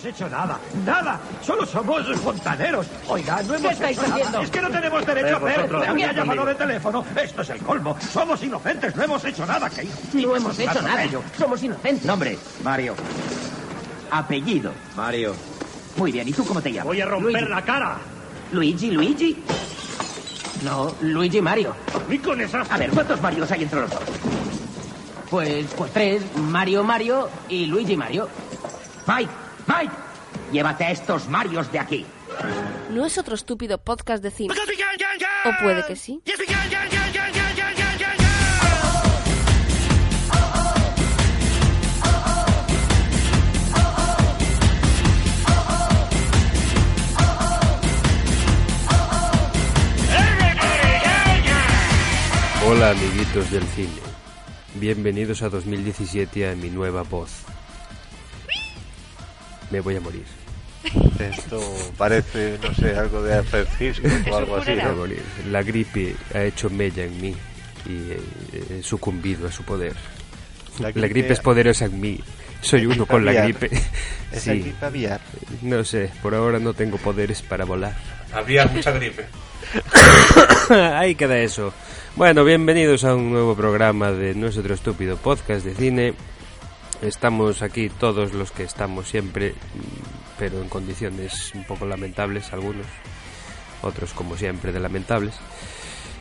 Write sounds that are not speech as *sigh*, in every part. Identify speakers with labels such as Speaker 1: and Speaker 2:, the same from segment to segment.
Speaker 1: No hemos hecho nada, nada. Solo somos fontaneros. Oiga, no hemos
Speaker 2: ¿Qué estáis
Speaker 1: hecho nada.
Speaker 2: haciendo?
Speaker 1: Es que no tenemos derecho a había
Speaker 3: conmigo.
Speaker 1: llamado de teléfono. Esto es el colmo. Somos inocentes. No hemos hecho nada. ¿Qué
Speaker 2: No hemos hecho nada. Somos inocentes.
Speaker 4: Nombre, Mario. Apellido.
Speaker 3: Mario.
Speaker 4: Muy bien, ¿y tú cómo te llamas?
Speaker 1: Voy a romper
Speaker 2: Luigi.
Speaker 1: la cara.
Speaker 4: Luigi, Luigi.
Speaker 2: No, Luigi Mario.
Speaker 1: Y con esas...
Speaker 4: A ver, ¿cuántos Marios hay entre los dos?
Speaker 2: Pues, pues tres. Mario Mario y Luigi Mario.
Speaker 4: Mike, Mike. Llévate a estos Marios de aquí.
Speaker 5: ¿No es otro estúpido podcast de cine? ¿O puede que sí?
Speaker 6: Hola amiguitos del cine. Bienvenidos a 2017 a mi nueva voz. Me voy a morir.
Speaker 3: Esto parece, no sé, algo de Hitchcock o algo así.
Speaker 6: Me voy a
Speaker 3: ¿no?
Speaker 6: morir. La gripe ha hecho mella en mí y he sucumbido a su poder. La gripe, es poderosa en mí. Soy uno con la
Speaker 3: aviar.
Speaker 6: gripe.
Speaker 3: Esa
Speaker 6: Sí,
Speaker 3: gripe aviar.
Speaker 6: no sé, por ahora no tengo poderes para volar.
Speaker 7: Había mucha gripe. *coughs*
Speaker 6: Ahí queda eso. Bueno, bienvenidos a un nuevo programa de nuestro estúpido podcast de cine. Estamos aquí todos los que estamos siempre, pero en condiciones un poco lamentables, algunos, otros como siempre de lamentables.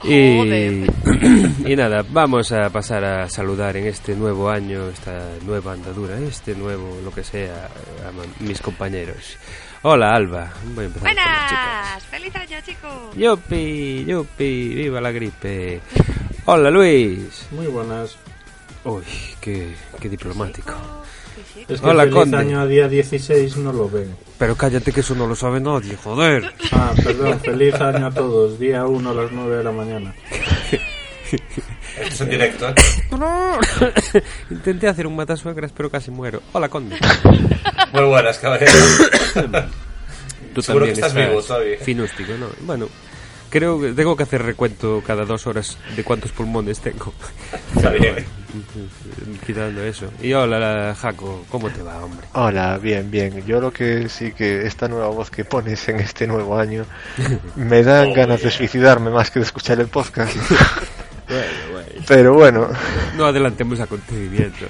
Speaker 6: Y, *coughs* y nada, vamos a pasar a saludar en este nuevo año, esta nueva andadura, este nuevo lo que sea, a mis compañeros. Hola Alba, voy a empezar con las chicas.
Speaker 8: Buenas, feliz año chicos.
Speaker 6: Yupi, yupi, viva la gripe. Hola Luis.
Speaker 9: Muy buenas.
Speaker 6: Uy, qué, qué diplomático.
Speaker 9: Es que
Speaker 6: Hola,
Speaker 9: feliz
Speaker 6: Conde.
Speaker 9: año a día 16 no lo ven.
Speaker 6: Pero cállate que eso no lo sabe nadie, joder.
Speaker 9: Ah, perdón, feliz año a todos. Día 1 a las 9 de la mañana.
Speaker 7: Esto es en directo, ¿eh? *coughs*
Speaker 6: Intenté hacer un matasuegras, pero casi muero. Hola, Conde.
Speaker 7: Muy buenas, caballero.
Speaker 6: Tú *coughs*
Speaker 7: Seguro
Speaker 6: también
Speaker 7: que estás vivo todavía.
Speaker 6: Finústico, ¿no? Bueno, creo que tengo que hacer recuento cada dos horas de cuántos pulmones tengo.
Speaker 7: Está bien.
Speaker 6: Quitando eso. Y hola, Jaco, ¿cómo te va, hombre?
Speaker 3: Hola, bien, bien. Yo lo que sí que esta nueva voz que pones en este nuevo año me dan
Speaker 7: Oh,
Speaker 3: ganas de suicidarme más que de escuchar el podcast.
Speaker 6: Bueno, *laughs* bueno.
Speaker 3: Pero bueno,
Speaker 6: No adelantemos acontecimiento.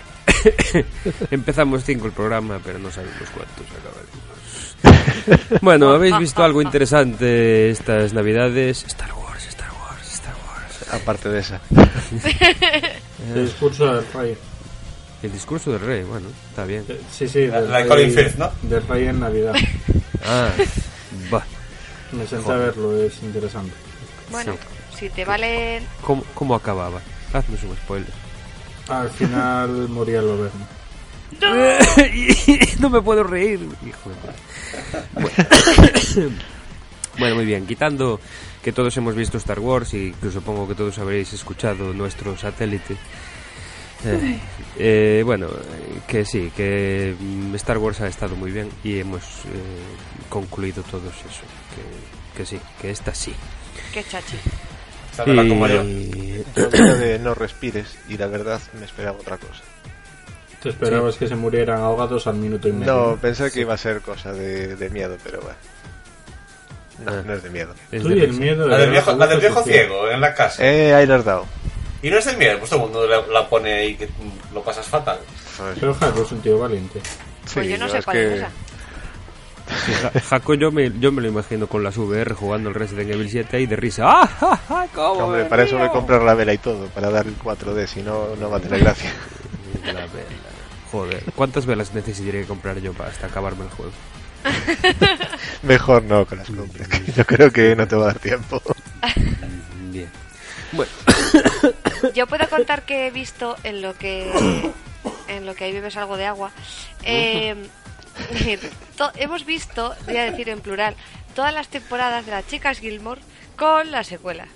Speaker 6: *laughs* Empezamos cinco el programa, pero no sabemos cuántos acabaremos. *laughs* Bueno, ¿habéis visto algo interesante estas navidades? Star Wars, Star Wars, Star Wars.
Speaker 3: aparte de esa. *laughs*
Speaker 9: El discurso del rey.
Speaker 6: El discurso del rey, bueno, está bien.
Speaker 9: Eh, Sí, sí,
Speaker 7: La-
Speaker 9: del
Speaker 7: la de
Speaker 9: rey,
Speaker 7: Colin Firth, ¿no?
Speaker 9: Del rey en Navidad. *laughs*
Speaker 6: Ah, va.
Speaker 9: Me senté a verlo, es interesante.
Speaker 8: Bueno, si te valen...
Speaker 6: ¿Cómo, cómo acababa? Haznos un spoiler.
Speaker 9: Al final moría el gobierno.
Speaker 6: no me puedo reír, hijo de Bueno. *coughs* Bueno, muy bien, quitando que todos hemos visto Star Wars y que supongo que todos habréis escuchado nuestro satélite. Eh, eh, bueno, que sí, que mm, Star Wars ha estado muy bien y hemos eh, concluido todos eso. Que, que sí, que esta sí.
Speaker 8: Qué chachi.
Speaker 7: La como yo. *coughs*
Speaker 6: Y-
Speaker 3: de no respires y la verdad me esperaba otra cosa.
Speaker 9: Te esperabas que se murieran ahogados al minuto y medio.
Speaker 3: No, pensé que iba a ser cosa de, de miedo, pero bueno. No,
Speaker 6: Ah.
Speaker 3: no es de miedo.
Speaker 6: es
Speaker 9: Tú
Speaker 6: de
Speaker 9: y el miedo.
Speaker 7: La del viejo, la del viejo ciego en la casa.
Speaker 3: Eh, ahí le has dado.
Speaker 7: Y no es el miedo, pues todo el mundo la, la pone ahí que lo pasas fatal.
Speaker 9: Pero Jaco es un tío valiente.
Speaker 8: Pues
Speaker 3: Sí,
Speaker 8: yo no sé
Speaker 3: es
Speaker 8: cuál
Speaker 3: que-
Speaker 8: es esa.
Speaker 6: Sí, Ja- Jaco, yo me, yo me lo imagino con las VR jugando el Resident Evil 7 ahí de risa. ¡Ah, ja, ja, cómo
Speaker 3: Hombre,
Speaker 6: me
Speaker 3: para eso voy a
Speaker 6: río!
Speaker 3: comprar la vela y todo, para dar el 4D, si no, no va a tener *laughs* gracia.
Speaker 6: La vela. Joder, ¿cuántas velas necesitaría que comprar yo para hasta acabarme el juego? *laughs*
Speaker 3: Mejor no que las compres, que yo creo que no te va a dar tiempo. *laughs*
Speaker 6: Bien. Bueno, *coughs*
Speaker 8: Yo puedo contar que he visto en lo que *coughs* en lo que ahí bebes algo de agua. eh, *laughs* hemos visto, voy a decir en plural, todas las temporadas de las chicas Gilmore con la secuela.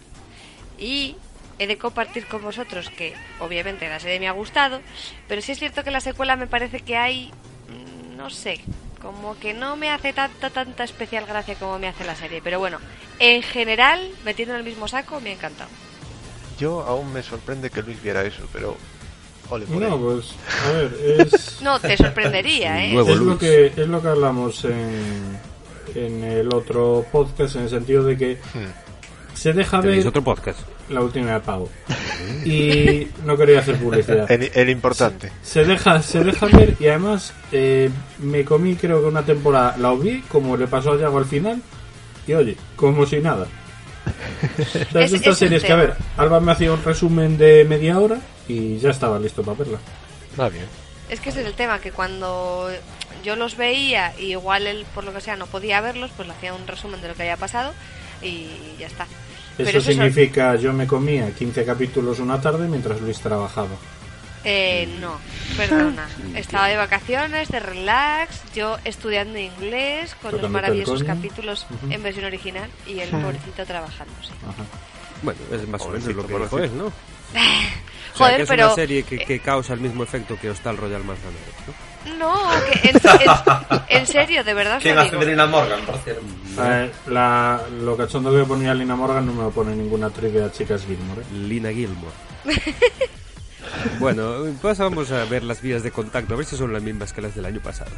Speaker 8: Y he de compartir con vosotros que obviamente la serie me ha gustado, pero sí es cierto que la secuela me parece que hay, mm, no sé, como que no me hace tanta, tanta especial gracia como me hace la serie. Pero bueno, en general, metiendo en el mismo saco, me ha encantado.
Speaker 3: Yo aún me sorprende que Luis viera eso, pero... Ole
Speaker 9: No, pues, a ver, es, *laughs*
Speaker 8: No, te sorprendería, *laughs* ¿eh?
Speaker 9: Es, lo que, es lo que hablamos en, en el otro podcast, en el sentido de que se deja ver
Speaker 6: otro podcast.
Speaker 9: la última de pago. Y no quería hacer publicidad.
Speaker 3: El, el importante.
Speaker 9: Se deja, se deja ver y además eh, me comí creo que una temporada, la vi como le pasó a Yago al final y oye, como si nada. *laughs* Sea, es estas
Speaker 8: es
Speaker 9: series que, a ver, Alba me hacía un resumen de media hora y ya estaba listo para verla.
Speaker 3: Va bien.
Speaker 8: Es que ese es el tema, que cuando yo los veía y igual él, por lo que sea, no podía verlos, pues le hacía un resumen de lo que había pasado y ya está.
Speaker 9: Eso
Speaker 8: es eso.
Speaker 9: significa yo me comía 15 capítulos una tarde mientras Luis trabajaba.
Speaker 8: Eh, no, perdona. Estaba de vacaciones, de relax, yo estudiando inglés con los maravillosos capítulos en versión original y el pobrecito trabajando. sí.
Speaker 9: Ajá.
Speaker 6: Bueno, es más o menos lo que dijo él, ¿no? *laughs* O sea,
Speaker 8: Joder,
Speaker 6: que es
Speaker 8: pero-
Speaker 6: una serie que, que causa el mismo efecto que Hostal Royal Manzanero, ¿no?
Speaker 8: No, que en, en- *laughs* en serio, de verdad
Speaker 7: ¿Quién hace de Lina Morgan, por cierto?
Speaker 9: Eh, la, lo cachondo que ponía Lina Morgan no me lo pone ninguna actriz de las chicas Gilmore. ¿eh?
Speaker 6: Lina Gilmore. *laughs* bueno, pues vamos a ver las vías de contacto, a ver si son las mismas que las del año pasado.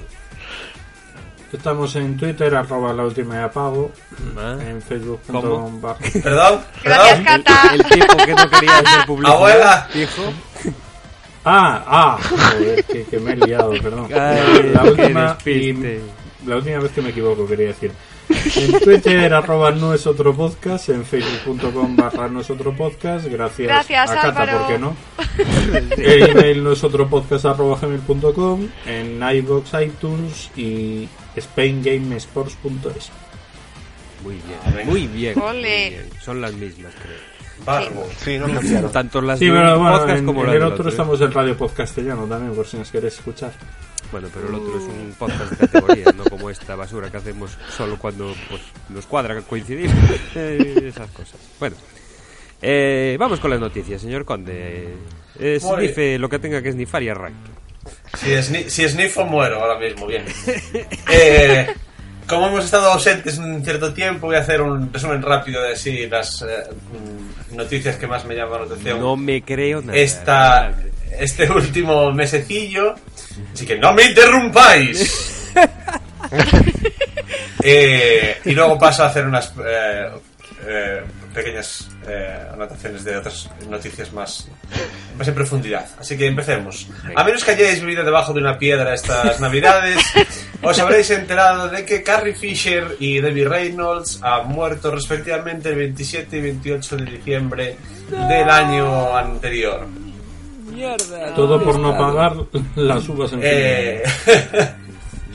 Speaker 9: Estamos en Twitter, arroba la última de apago,
Speaker 6: Ah.
Speaker 9: en Facebook.
Speaker 6: ¿Cómo?
Speaker 9: bar-
Speaker 7: ¿Perdón?
Speaker 8: Gracias,
Speaker 7: ¿Perdón?
Speaker 8: Cata.
Speaker 6: El tipo que no quería hacer *laughs* publicidad.
Speaker 7: Abuela.
Speaker 6: Dijo.
Speaker 9: Ah, ah, joder, que, que me he liado, perdón.
Speaker 6: Ay,
Speaker 9: la, última, y- la última vez que me equivoco, quería decir. En Twitter, arroba no es otro podcast, en facebook.com barra no es otro podcast, gracias,
Speaker 8: Gracias,
Speaker 9: a Cata,
Speaker 8: Álvaro.
Speaker 9: ¿por qué no? *laughs* El email no es otro podcast arroba gmail.com, en iVoox, iTunes y spaingamesports.es.
Speaker 6: Muy bien, muy bien. Muy bien. Son las mismas, creo.
Speaker 7: Barbo.
Speaker 3: Sí, no cambiaron.
Speaker 6: Tanto las
Speaker 9: Sí, pero bueno,
Speaker 6: podcast
Speaker 9: en,
Speaker 6: como
Speaker 9: en
Speaker 6: las
Speaker 9: el
Speaker 6: del
Speaker 9: otro
Speaker 6: ¿eh?
Speaker 9: estamos en Radio Podcastellano también, por si nos queréis escuchar.
Speaker 6: Bueno, pero el otro es un podcast de categoría, no como esta basura que hacemos solo cuando pues, nos cuadra coincidir. *laughs* Eh, esas cosas. Bueno, eh, vamos con las noticias, señor Conde. Eh, snife lo que tenga que snifar y arranque.
Speaker 7: Si, sni- si snifo, muero ahora mismo, bien. *laughs* Eh, como hemos estado ausentes un cierto tiempo, voy a hacer un resumen rápido de así las eh, noticias que más me llaman la atención.
Speaker 6: No me creo nada.
Speaker 7: esta, este *laughs* último mesecillo. Así que no me interrumpáis. *laughs* Eh, y luego paso a hacer unas eh, eh, pequeñas eh, anotaciones de otras noticias más, más en profundidad. Así que empecemos. A menos que hayáis vivido debajo de una piedra estas navidades, *laughs* os habréis enterado de que Carrie Fisher y Debbie Reynolds han muerto respectivamente el 27 y 28 de diciembre del año anterior.
Speaker 6: Mierda.
Speaker 9: Todo por no pagar las uvas en
Speaker 7: Eh, *laughs*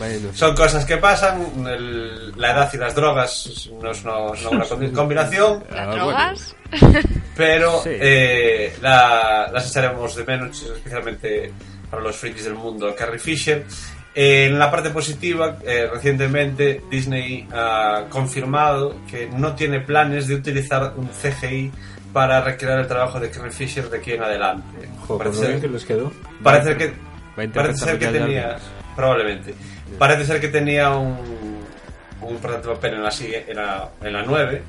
Speaker 6: Bueno,
Speaker 7: son cosas que pasan. el- la edad y las drogas no es una, no es una combinación, *laughs*
Speaker 8: ¿Las
Speaker 6: Ah,
Speaker 8: drogas?
Speaker 7: pero
Speaker 6: Sí.
Speaker 7: eh, la- las echaremos de menos, especialmente para los frikis del mundo. Carrie Fisher. Eh, en la parte positiva, eh, recientemente Disney ha confirmado que no tiene planes de utilizar un CGI para recrear el trabajo de Carrie Fisher de aquí en adelante.
Speaker 9: Joder,
Speaker 7: Parece ser-
Speaker 9: que les quedó.
Speaker 7: Parece que, parece ser que tenía. Probablemente. Parece ser que tenía un, un importante papel en la, sigue- en la, en la 9.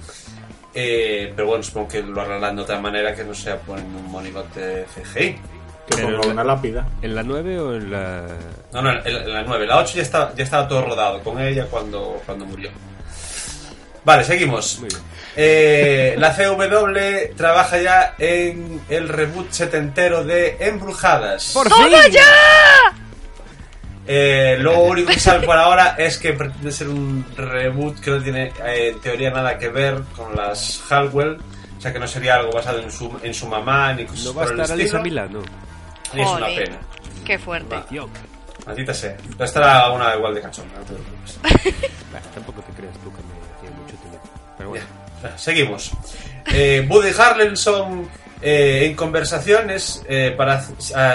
Speaker 7: eh, pero bueno, supongo que lo arreglarán de otra manera que no sea poniendo un monigote CGI.
Speaker 9: Que
Speaker 6: Pero
Speaker 9: ponga una lápida.
Speaker 6: ¿En la 9 o en la.?
Speaker 7: No, no, en, en la 9. La 8 ya, está, ya estaba todo rodado con ella cuando, cuando murió. Vale, seguimos. Eh, la CW trabaja ya en el reboot setentero de Embrujadas.
Speaker 6: ¡Por
Speaker 8: ¡Toma
Speaker 6: fin!
Speaker 8: ya!
Speaker 7: Eh, lo *laughs* único que sabe por ahora es que pretende ser un reboot que no tiene eh, en teoría nada que ver con las Hallwell. O sea que no sería algo basado en su, en su mamá ni cosas
Speaker 6: No va a
Speaker 7: por el
Speaker 6: estar
Speaker 7: estilo.
Speaker 6: Milano.
Speaker 7: Y es una
Speaker 8: Jolín,
Speaker 7: pena.
Speaker 8: Qué fuerte.
Speaker 7: Maldita sea. Pero estará una igual de cachonda, no te preocupes. *laughs*
Speaker 6: Tampoco te creas tú que me hacía mucho tiempo. Pero bueno.
Speaker 7: Ya, seguimos. Eh, Woody Harrelson eh, en conversaciones eh, para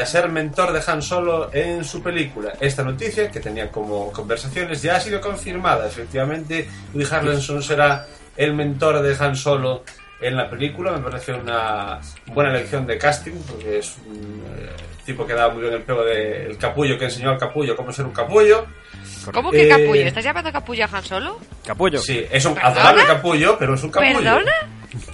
Speaker 7: ser mentor de Han Solo en su película. Esta noticia, que tenía como conversaciones, ya ha sido confirmada. Efectivamente, Woody Harrelson será el mentor de Han Solo en la película. Me parece una buena elección de casting, porque es un eh, tipo que da muy bien el pego del capullo, que enseñó al capullo cómo ser un capullo.
Speaker 8: ¿Cómo que
Speaker 7: Eh,
Speaker 8: capullo? ¿Estás llamando capullo a Han Solo?
Speaker 6: Capullo.
Speaker 7: Sí, es un
Speaker 8: ¿Perdona?
Speaker 7: adorable capullo, pero es un capullo.
Speaker 8: ¿Perdona?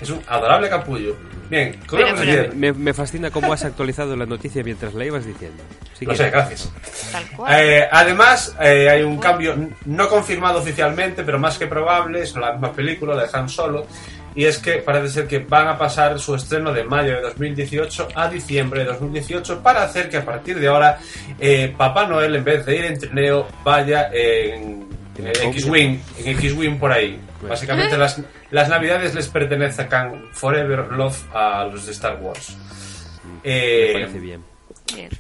Speaker 7: Es un adorable capullo. Bien, ¿cómo
Speaker 8: Pero,
Speaker 7: íbamos
Speaker 8: pero-
Speaker 7: diciendo?
Speaker 6: Me, me fascina cómo has actualizado la noticia mientras la ibas diciendo. Sí
Speaker 7: Lo sé, gracias.
Speaker 8: Tal cual.
Speaker 7: Eh, además, eh, hay un cambio no confirmado oficialmente, pero más que probable, es la misma película de Han Solo, y es que parece ser que van a pasar su estreno de mayo de 2018 a diciembre de 2018 para hacer que a partir de ahora eh, Papá Noel, en vez de ir en trineo, vaya en,
Speaker 6: En el
Speaker 7: X-Wing, en X-Wing por ahí. Básicamente las, las navidades les pertenecen Forever Love a los de Star Wars. Eh,
Speaker 6: Me parece bien.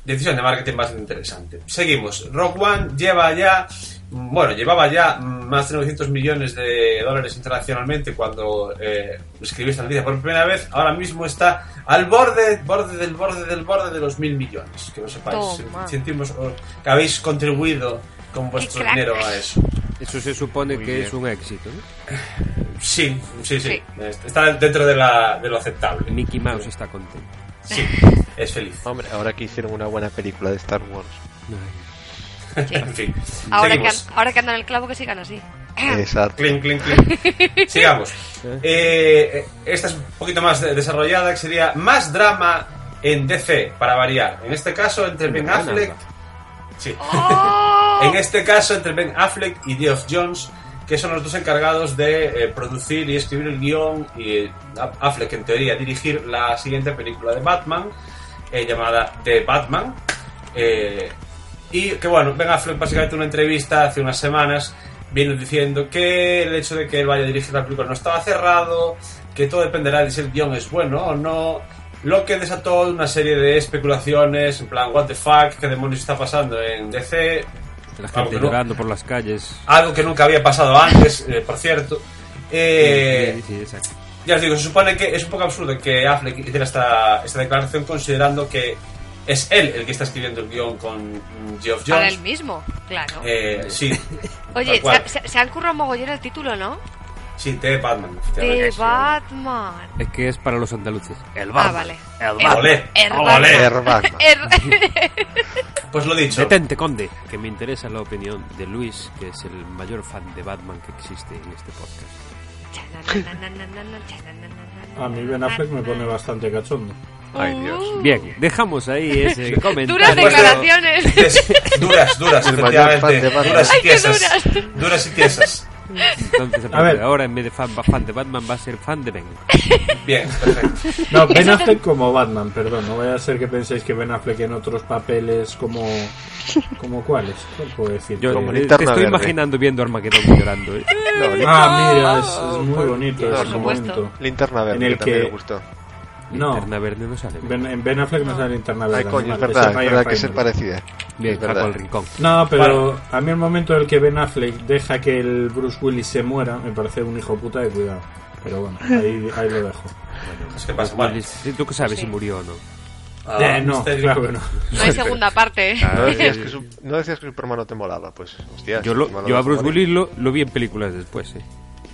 Speaker 7: Decisión de marketing bastante interesante. Seguimos. Rock One lleva ya, mm, bueno, llevaba ya mm, más de 900 millones de dólares internacionalmente cuando eh, escribí esta noticia por primera vez. Ahora mismo está al borde, borde del borde del borde de los mil millones. Que lo sepáis.
Speaker 8: Toma.
Speaker 7: Sentimos que habéis contribuido con vuestro dinero a eso.
Speaker 6: Eso se supone
Speaker 3: Muy
Speaker 6: que
Speaker 3: bien.
Speaker 6: es un éxito, ¿no?
Speaker 7: Sí, sí, sí.
Speaker 8: Sí.
Speaker 7: Está dentro de, la, de lo aceptable.
Speaker 6: Mickey Mouse está contento.
Speaker 7: Sí, es feliz.
Speaker 3: Hombre, ahora que hicieron una buena película de Star Wars. *laughs*
Speaker 7: en fin.
Speaker 8: Ahora que,
Speaker 7: seguimos.
Speaker 8: ahora que andan el clavo, que sigan así.
Speaker 3: Exacto.
Speaker 7: Clink, clink, clink. *laughs* Sigamos. Eh, esta es un poquito más de- desarrollada, que sería más drama en DC, para variar. En este caso, entre Ben. Affleck. Sí.
Speaker 8: ¡Oh!
Speaker 7: En este caso, entre Ben Affleck y Geoff Jones, que son los dos encargados de eh, producir y escribir el guion, y eh, Affleck, en teoría, dirigir la siguiente película de Batman, eh, llamada The Batman. Eh, y que bueno, Ben Affleck básicamente en una entrevista hace unas semanas viene diciendo que el hecho de que él vaya a dirigir la película no estaba cerrado, que todo dependerá de si el guion es bueno o no, lo que desató una serie de especulaciones, en plan, what the fuck, qué demonios está pasando en DC,
Speaker 6: La
Speaker 7: Algo
Speaker 6: gente
Speaker 7: no-
Speaker 6: llorando por las calles.
Speaker 7: algo que nunca había pasado antes, eh, por cierto. Eh,
Speaker 6: Sí, sí, exacto.
Speaker 7: ya os digo, se supone que es un poco absurdo que Affleck hiciera esta, esta declaración considerando que es él el que está escribiendo el guion con mm, Geoff
Speaker 8: Para
Speaker 7: Jones.
Speaker 8: él mismo, claro.
Speaker 7: Eh, sí. *laughs*
Speaker 8: Oye, se- se han currado mogollón el título, ¿no?
Speaker 7: Sí, de Batman. Efectivamente.
Speaker 8: Batman.
Speaker 6: Es que es para los andaluces. El
Speaker 8: Ah,
Speaker 6: Batman.
Speaker 8: vale.
Speaker 6: El Batman.
Speaker 7: Olé.
Speaker 8: Er-
Speaker 7: Olé.
Speaker 8: Batman. *laughs*
Speaker 3: Er Batman. *laughs*
Speaker 7: Pues lo dicho.
Speaker 6: Detente, conde, que me interesa la opinión de Luis, que es el mayor fan de Batman que existe en este podcast.
Speaker 9: A mí Ben Affleck me pone bastante cachondo.
Speaker 3: Ay, Dios.
Speaker 6: Bien, dejamos ahí ese *laughs* comentario.
Speaker 8: Duras declaraciones.
Speaker 7: Duras, duras,
Speaker 3: El mayor fan de
Speaker 7: efectivamente.
Speaker 3: Batman.
Speaker 7: Duras y tiesas.
Speaker 8: duras.
Speaker 7: Duras y tiesas.
Speaker 6: Entonces, a
Speaker 9: ver.
Speaker 6: de ahora, en vez de fan, fan de Batman, va a ser fan de Ben.
Speaker 7: Bien, perfecto.
Speaker 9: No, *laughs* Ben Affleck como Batman, perdón. No vaya a ser que penséis que Ben Affleck en otros papeles como... ¿Como cuáles? ¿Cuál puedo decir?
Speaker 6: Yo
Speaker 3: Como
Speaker 6: eh, te estoy
Speaker 3: verde.
Speaker 6: imaginando viendo Armagedón llorando. ¿eh?
Speaker 3: No,
Speaker 9: Ah, mira, es, es muy bonito ese momento.
Speaker 3: Linterna verde,
Speaker 9: En el
Speaker 3: que también
Speaker 9: que-
Speaker 3: me gustó.
Speaker 9: No,
Speaker 6: Linterna verde no sale.
Speaker 9: Ben, en Ben Affleck no sale linterna verde.
Speaker 3: Ay, coño, es verdad, es verdad que es
Speaker 9: Reynolds.
Speaker 3: parecida.
Speaker 6: Bien,
Speaker 3: verdad.
Speaker 6: al rincón.
Speaker 9: No, pero a mí el momento en el que Ben Affleck deja que el Bruce Willis se muera me parece un hijo puta de cuidado. Pero bueno, ahí, ahí lo dejo.
Speaker 7: Es que pasa, bueno.
Speaker 6: Willis, ¿Tú qué sabes si murió o no?
Speaker 7: Ah,
Speaker 9: Eh, no, claro que no.
Speaker 8: No hay segunda parte.
Speaker 3: ¿No decías, *laughs* que su- no decías que Superman no te molaba? Pues, hostia.
Speaker 6: Yo, lo- yo a
Speaker 3: no
Speaker 6: Bruce Willis lo, lo vi en películas después, ¿eh?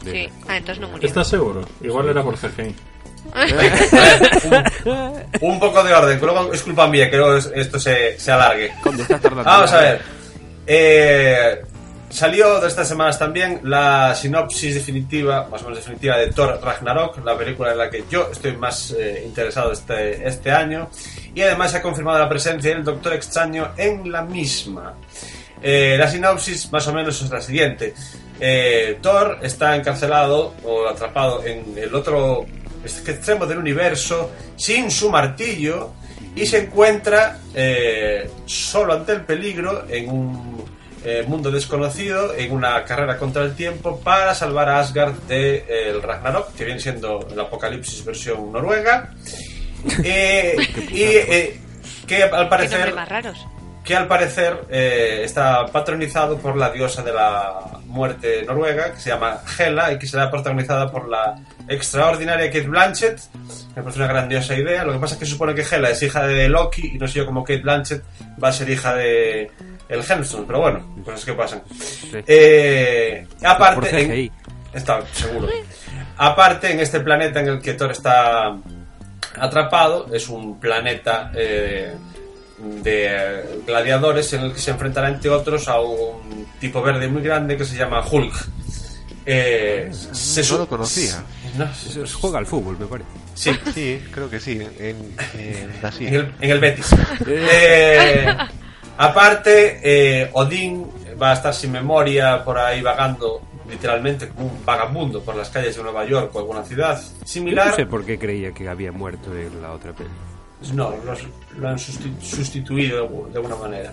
Speaker 6: De-
Speaker 8: Sí. Ah, entonces no murió.
Speaker 9: ¿Estás seguro? Igual era por CGI. *laughs*
Speaker 7: un, poco de orden, que luego es culpa mía que luego es- esto se, se alargue. Vamos a ver. Eh, salió de estas semanas también la sinopsis definitiva, más o menos definitiva, de Thor Ragnarok, la película en la que yo estoy más eh, interesado este, este año. Y además se ha confirmado la presencia del Doctor Extraño en la misma. Eh, la sinopsis más o menos es la siguiente. Eh, Thor está encarcelado o atrapado en el otro extremo del universo sin su martillo y se encuentra eh, solo ante el peligro en un eh, mundo desconocido, en una carrera contra el tiempo para salvar a Asgard del de, el Ragnarok, que viene siendo el apocalipsis versión noruega. *laughs* Eh, y eh, que al parecer
Speaker 8: más raros.
Speaker 7: Que al parecer eh, está patronizado por la diosa de la muerte noruega, que se llama Hela, y que será protagonizada por la extraordinaria Kate Blanchett. Me parece una grandiosa idea. Lo que pasa es que se supone que Hela es hija de Loki, y no sé yo cómo Kate Blanchett va a ser hija de el Hemsworth, pero bueno, cosas que pasan. Eh, aparte, en- está seguro. Aparte, en este planeta en el que Thor está atrapado, es un planeta eh, de gladiadores en el que se enfrentará, entre otros, a un tipo verde muy grande que se llama Hulk. Eh, se
Speaker 3: no lo conocía.
Speaker 7: No,
Speaker 6: Se- Juega al fútbol, me parece.
Speaker 7: sí,
Speaker 3: Sí, creo que sí. En, en así.
Speaker 7: en el, en el Betis. *laughs* Eh, aparte, eh, Odín va a estar sin memoria por ahí vagando literalmente como un vagabundo por las calles de Nueva York o alguna ciudad
Speaker 6: Yo
Speaker 7: similar.
Speaker 6: no sé por qué creía que había muerto en la otra peli.
Speaker 7: No, los- lo han susti- sustituido de alguna manera.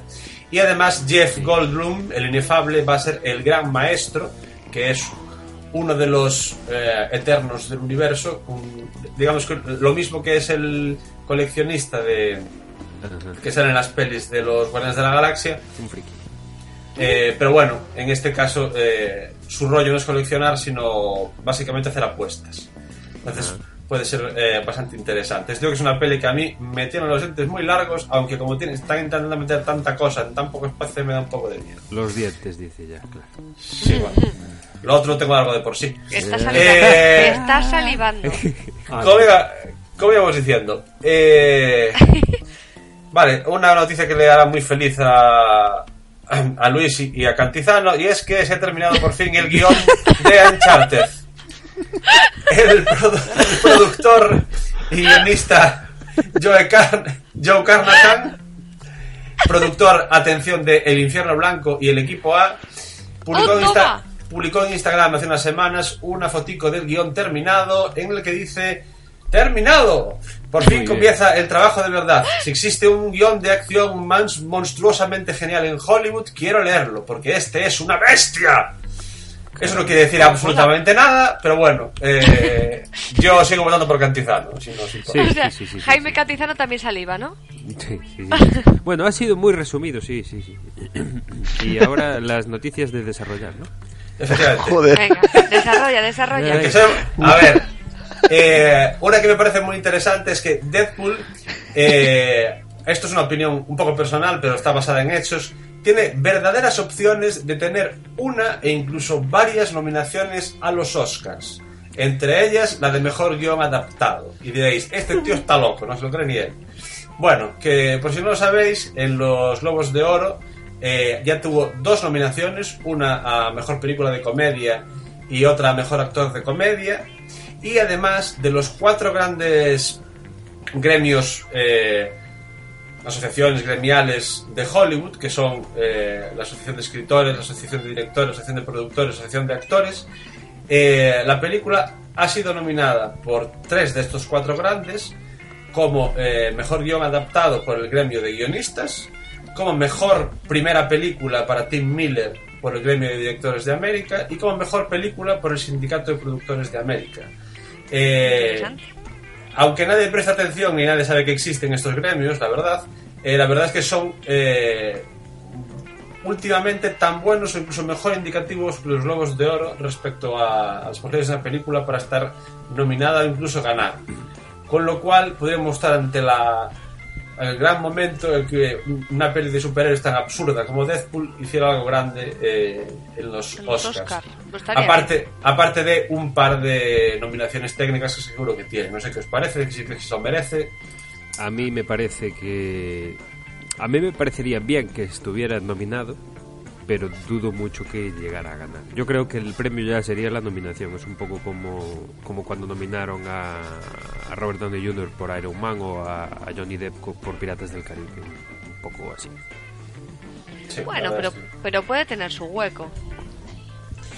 Speaker 7: Y además Jeff Goldblum, el inefable, va a ser el gran maestro, que es uno de los eh, eternos del universo, un- digamos que lo mismo que es el coleccionista de que sale en las pelis de los Guardianes de la Galaxia,
Speaker 6: Un friki.
Speaker 7: eh, pero bueno, en este caso eh, su rollo no es coleccionar, sino básicamente hacer apuestas. Entonces puede ser eh, bastante interesante. Os digo que es una peli que a mí me tiene los dientes muy largos, aunque como tiene, están intentando meter tanta cosa en tan poco espacio me da un poco de miedo.
Speaker 6: Los dientes, dice ya, claro.
Speaker 7: Sí, bueno. Lo otro tengo algo de por sí.
Speaker 8: Está salivando.
Speaker 7: Eh,
Speaker 8: Está salivando.
Speaker 9: Ah,
Speaker 7: Como, iba- como íbamos diciendo, eh, *laughs* vale, una noticia que le hará muy feliz a, a Luis y, y a Cantizano, y es que se ha terminado por fin el guion de Uncharted. El, produ- el productor y guionista Joe, Car- Joe Carnahan, productor, atención, de El Infierno Blanco y el equipo A, publicó,
Speaker 8: ¡Oh,
Speaker 7: en, Insta-
Speaker 8: toma!
Speaker 7: publicó en Instagram hace unas semanas una fotico del guion terminado en el que dice ¡Terminado! Por fin
Speaker 6: bien.
Speaker 7: comienza el trabajo de verdad. Si existe un guion de acción monstruosamente genial en Hollywood, quiero leerlo, porque este es una bestia. Eso no quiere decir absolutamente nada, pero bueno, eh, yo sigo votando por Cantizano. si no.
Speaker 6: Sí,
Speaker 8: O sea,
Speaker 6: sí, sí,
Speaker 8: Jaime
Speaker 6: sí.
Speaker 8: Cantizano también saliva, ¿no?
Speaker 6: Sí, sí, sí. *laughs* Bueno, ha sido muy resumido, sí, sí, sí. Y ahora las noticias de desarrollar, ¿no?
Speaker 7: Efectivamente.
Speaker 3: Joder.
Speaker 8: Venga, desarrolla, desarrolla.
Speaker 7: A ver, eh, una que me parece muy interesante es que Deadpool, eh, esto es una opinión un poco personal, pero está basada en hechos, tiene verdaderas opciones de tener una e incluso varias nominaciones a los Oscars. Entre ellas la de mejor guion adaptado. Y diréis, este tío *laughs* está loco, no se lo cree ni él. Bueno, que por si no lo sabéis, en los Globos de Oro eh, ya tuvo dos nominaciones, una a Mejor Película de Comedia y otra a Mejor Actor de Comedia. Y además de los cuatro grandes gremios, eh, asociaciones gremiales de Hollywood, que son eh, la Asociación de Escritores, la Asociación de Directores, la Asociación de Productores, la Asociación de Actores, eh, la película ha sido nominada por tres de estos cuatro grandes como eh, mejor guion adaptado por el gremio de guionistas, como mejor primera película para Tim Miller por el gremio de directores de América y como mejor película por el sindicato de productores de América. Eh. Aunque nadie presta atención y nadie sabe que existen estos gremios, la verdad, eh, la verdad es que son eh, últimamente tan buenos o incluso mejor indicativos que los Globos de Oro respecto a, a las posibilidades de una película para estar nominada o incluso ganar. Con lo cual podríamos estar ante la el gran momento en que una peli de superhéroes tan absurda como Deadpool hiciera algo grande eh, en los
Speaker 8: En los
Speaker 7: Oscars.
Speaker 8: Oscar. Pues
Speaker 7: aparte, aparte de un par de nominaciones técnicas que seguro que tiene. No sé qué os parece, si que se lo merece.
Speaker 6: A mí me parece que... A mí me parecería bien que estuviera nominado, pero dudo mucho que llegara a ganar. Yo creo que el premio ya sería la nominación. Es un poco como, como cuando nominaron a, a Robert Downey Jr. por Iron Man o a, a Johnny Depp por Piratas del Caribe. Un poco así.
Speaker 7: Sí,
Speaker 8: Bueno, pero, pero puede tener su hueco.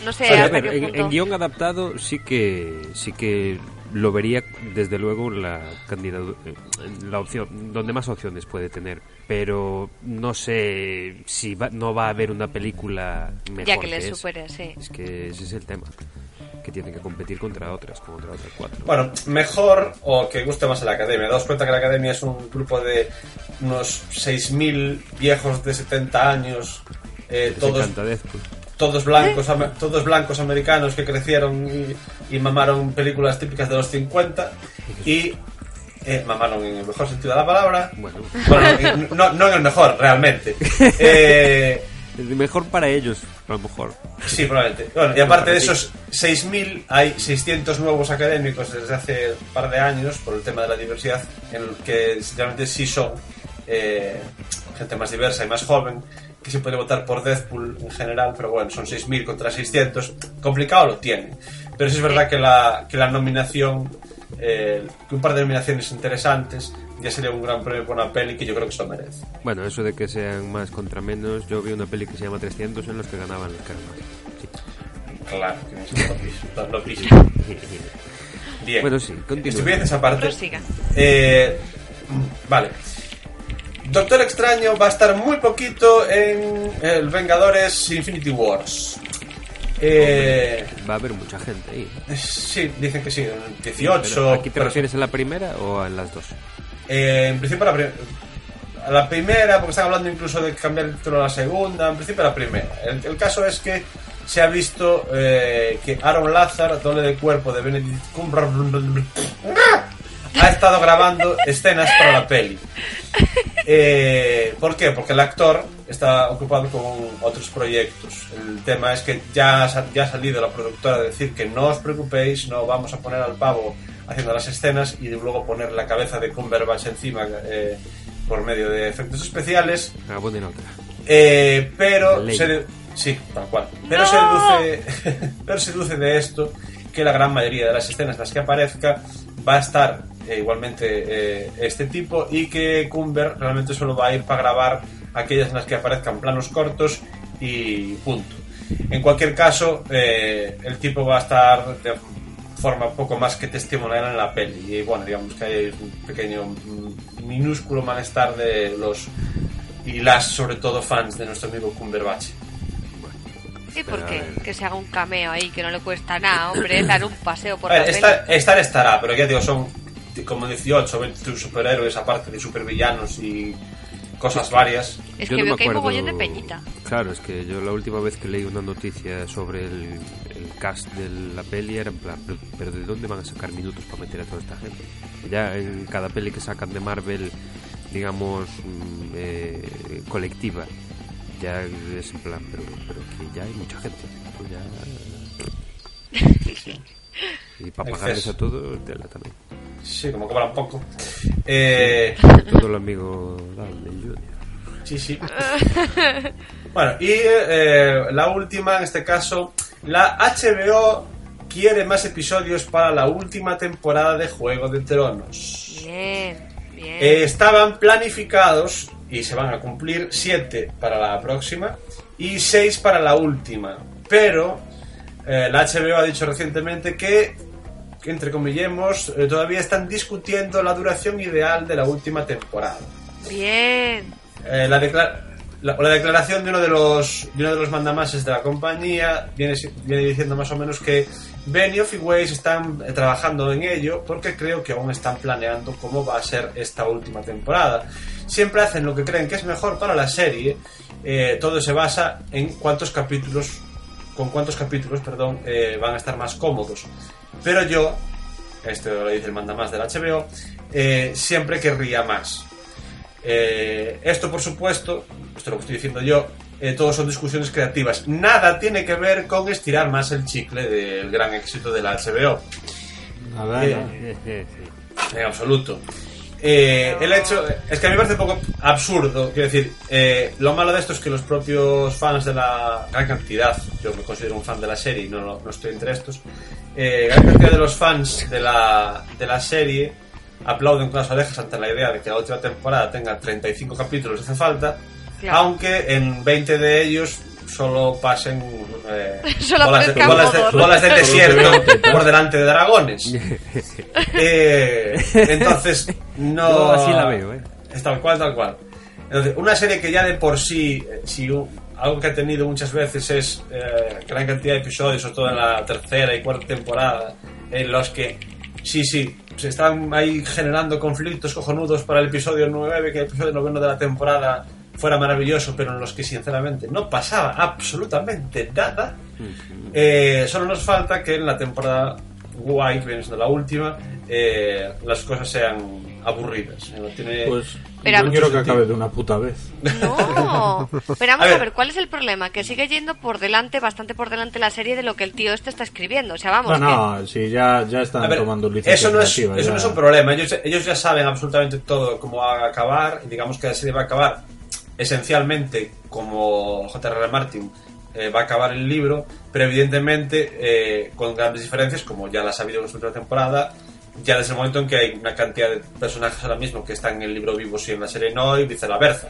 Speaker 8: No sé
Speaker 6: a
Speaker 8: hasta
Speaker 6: ver,
Speaker 8: qué
Speaker 6: en, en guion adaptado sí que sí que lo vería desde luego la candidatura la opción donde más opciones puede tener pero no sé si va- no va a haber una película mejor
Speaker 8: Ya que le supere, sí.
Speaker 6: es que ese es el tema que tienen que competir contra otras, contra otras cuatro.
Speaker 7: Bueno, mejor o que guste más a la academia. Daos cuenta que la academia es un grupo de unos 6.000 viejos de 70 años, eh, todos,
Speaker 6: encanta Deadpool.
Speaker 7: Todos, blancos, todos blancos americanos que crecieron y, y mamaron películas típicas de los 50 y eh, mamaron en el mejor sentido de la palabra.
Speaker 6: Bueno,
Speaker 7: Bueno, no, no en el mejor, realmente. *laughs* Eh,
Speaker 6: mejor para ellos, a lo mejor.
Speaker 7: Sí, probablemente. Bueno, y aparte de esos 6.000, hay 600 nuevos académicos desde hace un par de años por el tema de la diversidad, en el que realmente sí son eh, gente más diversa y más joven, que se puede votar por Deadpool en general, pero bueno, son 6.000 contra 600. Complicado lo tienen. Pero sí es verdad que la, que la nominación, eh, que un par de nominaciones interesantes, ya sería un gran premio por una peli que yo creo que se lo merece.
Speaker 6: Bueno, eso de que sean más contra menos, yo vi una peli que se llama 300 en los que ganaban los caras más. Sí.
Speaker 7: Claro, que es *laughs* lo. *laughs* Bien.
Speaker 6: Bueno, sí, continúa.
Speaker 7: Estupideces aparte.
Speaker 8: Prosiga.
Speaker 7: Eh, vale. Doctor Extraño va a estar muy poquito en el Vengadores Infinity Wars. Eh,
Speaker 6: Va a haber mucha gente ahí.
Speaker 7: sí, dicen que sí, en 18.
Speaker 6: Pero, ¿Aquí te refieres a la primera o a las dos?
Speaker 7: eh, en principio a la, a la primera, porque están hablando incluso de cambiar el título a la segunda, en principio a la primera. El, el caso es que se ha visto eh, que Aaron Lazar, doble de cuerpo de Benedict Cumberbatch, ha estado grabando escenas para la peli. Eh, ¿Por qué? Porque el actor está ocupado con otros proyectos. El tema es que ya ha, ya ha salido la productora a decir que no os preocupéis, no vamos a poner al pavo haciendo las escenas y luego poner la cabeza de Cumberbatch encima eh, por medio de efectos especiales.
Speaker 6: Ah.
Speaker 7: Eh, pero
Speaker 6: Ley.
Speaker 7: se sí, tal cual. Pero
Speaker 8: ¡No!
Speaker 7: se deduce, *laughs* pero se deduce de esto que la gran mayoría de las escenas en las que aparezca va a estar eh, igualmente eh, este tipo y que Cumber realmente solo va a ir para grabar aquellas en las que aparezcan planos cortos y punto. En cualquier caso, eh, el tipo va a estar de forma poco más que testimonial en la peli. Y bueno, digamos que hay un pequeño, mm, minúsculo malestar de los y las, sobre todo, fans de nuestro amigo Cumberbatch.
Speaker 8: ¿Y por qué? Que se haga un cameo ahí, que no le cuesta nada, hombre, dar un paseo por
Speaker 7: A
Speaker 8: la
Speaker 7: ver,
Speaker 8: peli.
Speaker 7: estar, estar estará, pero ya digo, son como 18 o 20 superhéroes, aparte de supervillanos y cosas varias.
Speaker 8: Es
Speaker 6: Yo
Speaker 8: que
Speaker 6: no
Speaker 8: veo
Speaker 6: me
Speaker 8: que hay
Speaker 6: acuerdo-
Speaker 8: mogollón de peñita.
Speaker 6: Claro, es que yo la última vez que leí una noticia sobre el, el cast de la peli era en plan, pero, pero ¿de dónde van a sacar minutos para meter a toda esta gente? Ya en cada peli que sacan de Marvel, digamos, mm, eh, colectiva, ya es en plan, pero, pero que ya hay mucha gente. pues ya- *laughs* Y para pagarles a todos, tela también.
Speaker 7: Sí, como cobran poco. Eh,
Speaker 6: Todo el amigo Jr.
Speaker 7: Sí, sí. Bueno, y eh, la última, en este caso, la HBO quiere más episodios para la última temporada de Juego de Tronos.
Speaker 8: Bien, bien.
Speaker 7: Eh, estaban planificados y se van a cumplir siete para la próxima y seis para la última. Pero eh, la HBO ha dicho recientemente que, que entre comillemos, eh, todavía están discutiendo la duración ideal de la última temporada.
Speaker 8: Bien.
Speaker 7: Eh, la, decla- la, la declaración de uno de los de uno de los mandamases de la compañía viene, viene diciendo más o menos que Benioff y Weiss están eh, trabajando en ello porque creo que aún están planeando cómo va a ser esta última temporada. Siempre hacen lo que creen que es mejor para la serie. eh, todo se basa en cuántos capítulos, con cuántos capítulos, perdón, eh, van a estar más cómodos. Pero yo, esto lo dice el mandamás del HBO, eh, siempre querría más. Eh, esto, por supuesto, esto lo que estoy diciendo yo, eh, todos son discusiones creativas. Nada tiene que ver con estirar más el chicle del gran éxito de la HBO.
Speaker 9: Nada,
Speaker 7: Eh,
Speaker 9: nada.
Speaker 7: En absoluto. Eh, el hecho es que a mí me parece un poco absurdo. Quiero decir, eh, lo malo de esto es que los propios fans de la gran cantidad, yo me considero un fan de la serie y no, no estoy entre estos, eh, gran cantidad de los fans de la, de la serie aplauden con las orejas ante la idea de que la última temporada tenga 35 capítulos hace falta,
Speaker 8: Claro.
Speaker 7: aunque en 20 de ellos solo pasen eh, *laughs*
Speaker 8: Solo
Speaker 7: bolas, de,
Speaker 8: aparezca
Speaker 7: bolas de-
Speaker 8: Mordor.
Speaker 7: bolas de desierto *laughs* por delante de dragones. *laughs* Eh, entonces, no.
Speaker 6: Yo así la veo, ¿eh?
Speaker 7: Es tal cual, tal cual. Entonces, una serie que ya de por sí, eh, si algo que ha tenido muchas veces es eh, gran cantidad de episodios, sobre todo en la tercera y cuarta temporada, en los que, sí, sí, se están ahí generando conflictos cojonudos para el episodio 9, que el episodio noveno de la temporada fuera maravilloso, pero en los que sinceramente no pasaba absolutamente nada. Eh, solo nos falta que en la temporada guay, que viene siendo la última, eh, las cosas sean aburridas. No tiene
Speaker 9: Pues
Speaker 8: Pero-
Speaker 9: yo quiero que acabe de una puta vez.
Speaker 8: No, pero vamos
Speaker 7: A
Speaker 8: a
Speaker 7: ver.
Speaker 8: ver. ¿cuál es el problema? Que sigue yendo por delante, bastante por delante la serie de lo que el tío este está escribiendo. O sea, vamos,
Speaker 9: No, no, si ya, ya están
Speaker 7: ver,
Speaker 9: tomando licencias
Speaker 7: eso no es, eso
Speaker 9: ya.
Speaker 7: no es un problema. Ellos, ellos ya saben absolutamente todo cómo va a acabar. Y digamos que la serie va a acabar esencialmente como J.R.R. Martin eh, va a acabar el libro, pero evidentemente eh, con grandes diferencias, como ya las ha habido en su última temporada. Ya desde el momento en que hay una cantidad de personajes ahora mismo que están en el libro vivos y en la serie no, y viceversa.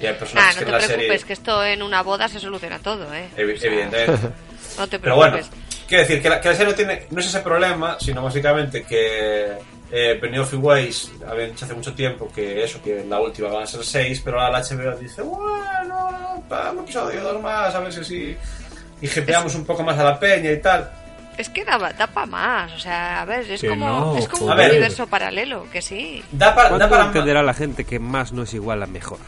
Speaker 7: Y hay
Speaker 8: Ah,
Speaker 7: personajes
Speaker 8: no
Speaker 7: que
Speaker 8: te
Speaker 7: en la
Speaker 8: preocupes,
Speaker 7: serie.
Speaker 8: que esto en una boda se soluciona todo, ¿eh?
Speaker 7: Evi- evidentemente. *laughs*
Speaker 8: No te
Speaker 7: Pero bueno,
Speaker 8: preocupes.
Speaker 7: quiero decir que la, que la serie no, tiene, no es ese problema, sino básicamente que eh, Benioff y Weiss habían dicho hace mucho tiempo que eso, que en la última van a ser seis, pero ahora la HBO dice, bueno, un episodio, dos más, a ver si así... Y jepeamos un poco más a la peña y tal.
Speaker 8: Es que da, da para más, o sea, a ver, es
Speaker 9: Que
Speaker 8: como,
Speaker 9: no,
Speaker 8: es como un
Speaker 7: ver.
Speaker 8: universo paralelo, que sí.
Speaker 7: Da para... Da
Speaker 6: ¿Cuándo
Speaker 7: para
Speaker 6: entenderá la gente que más no es igual a mejor?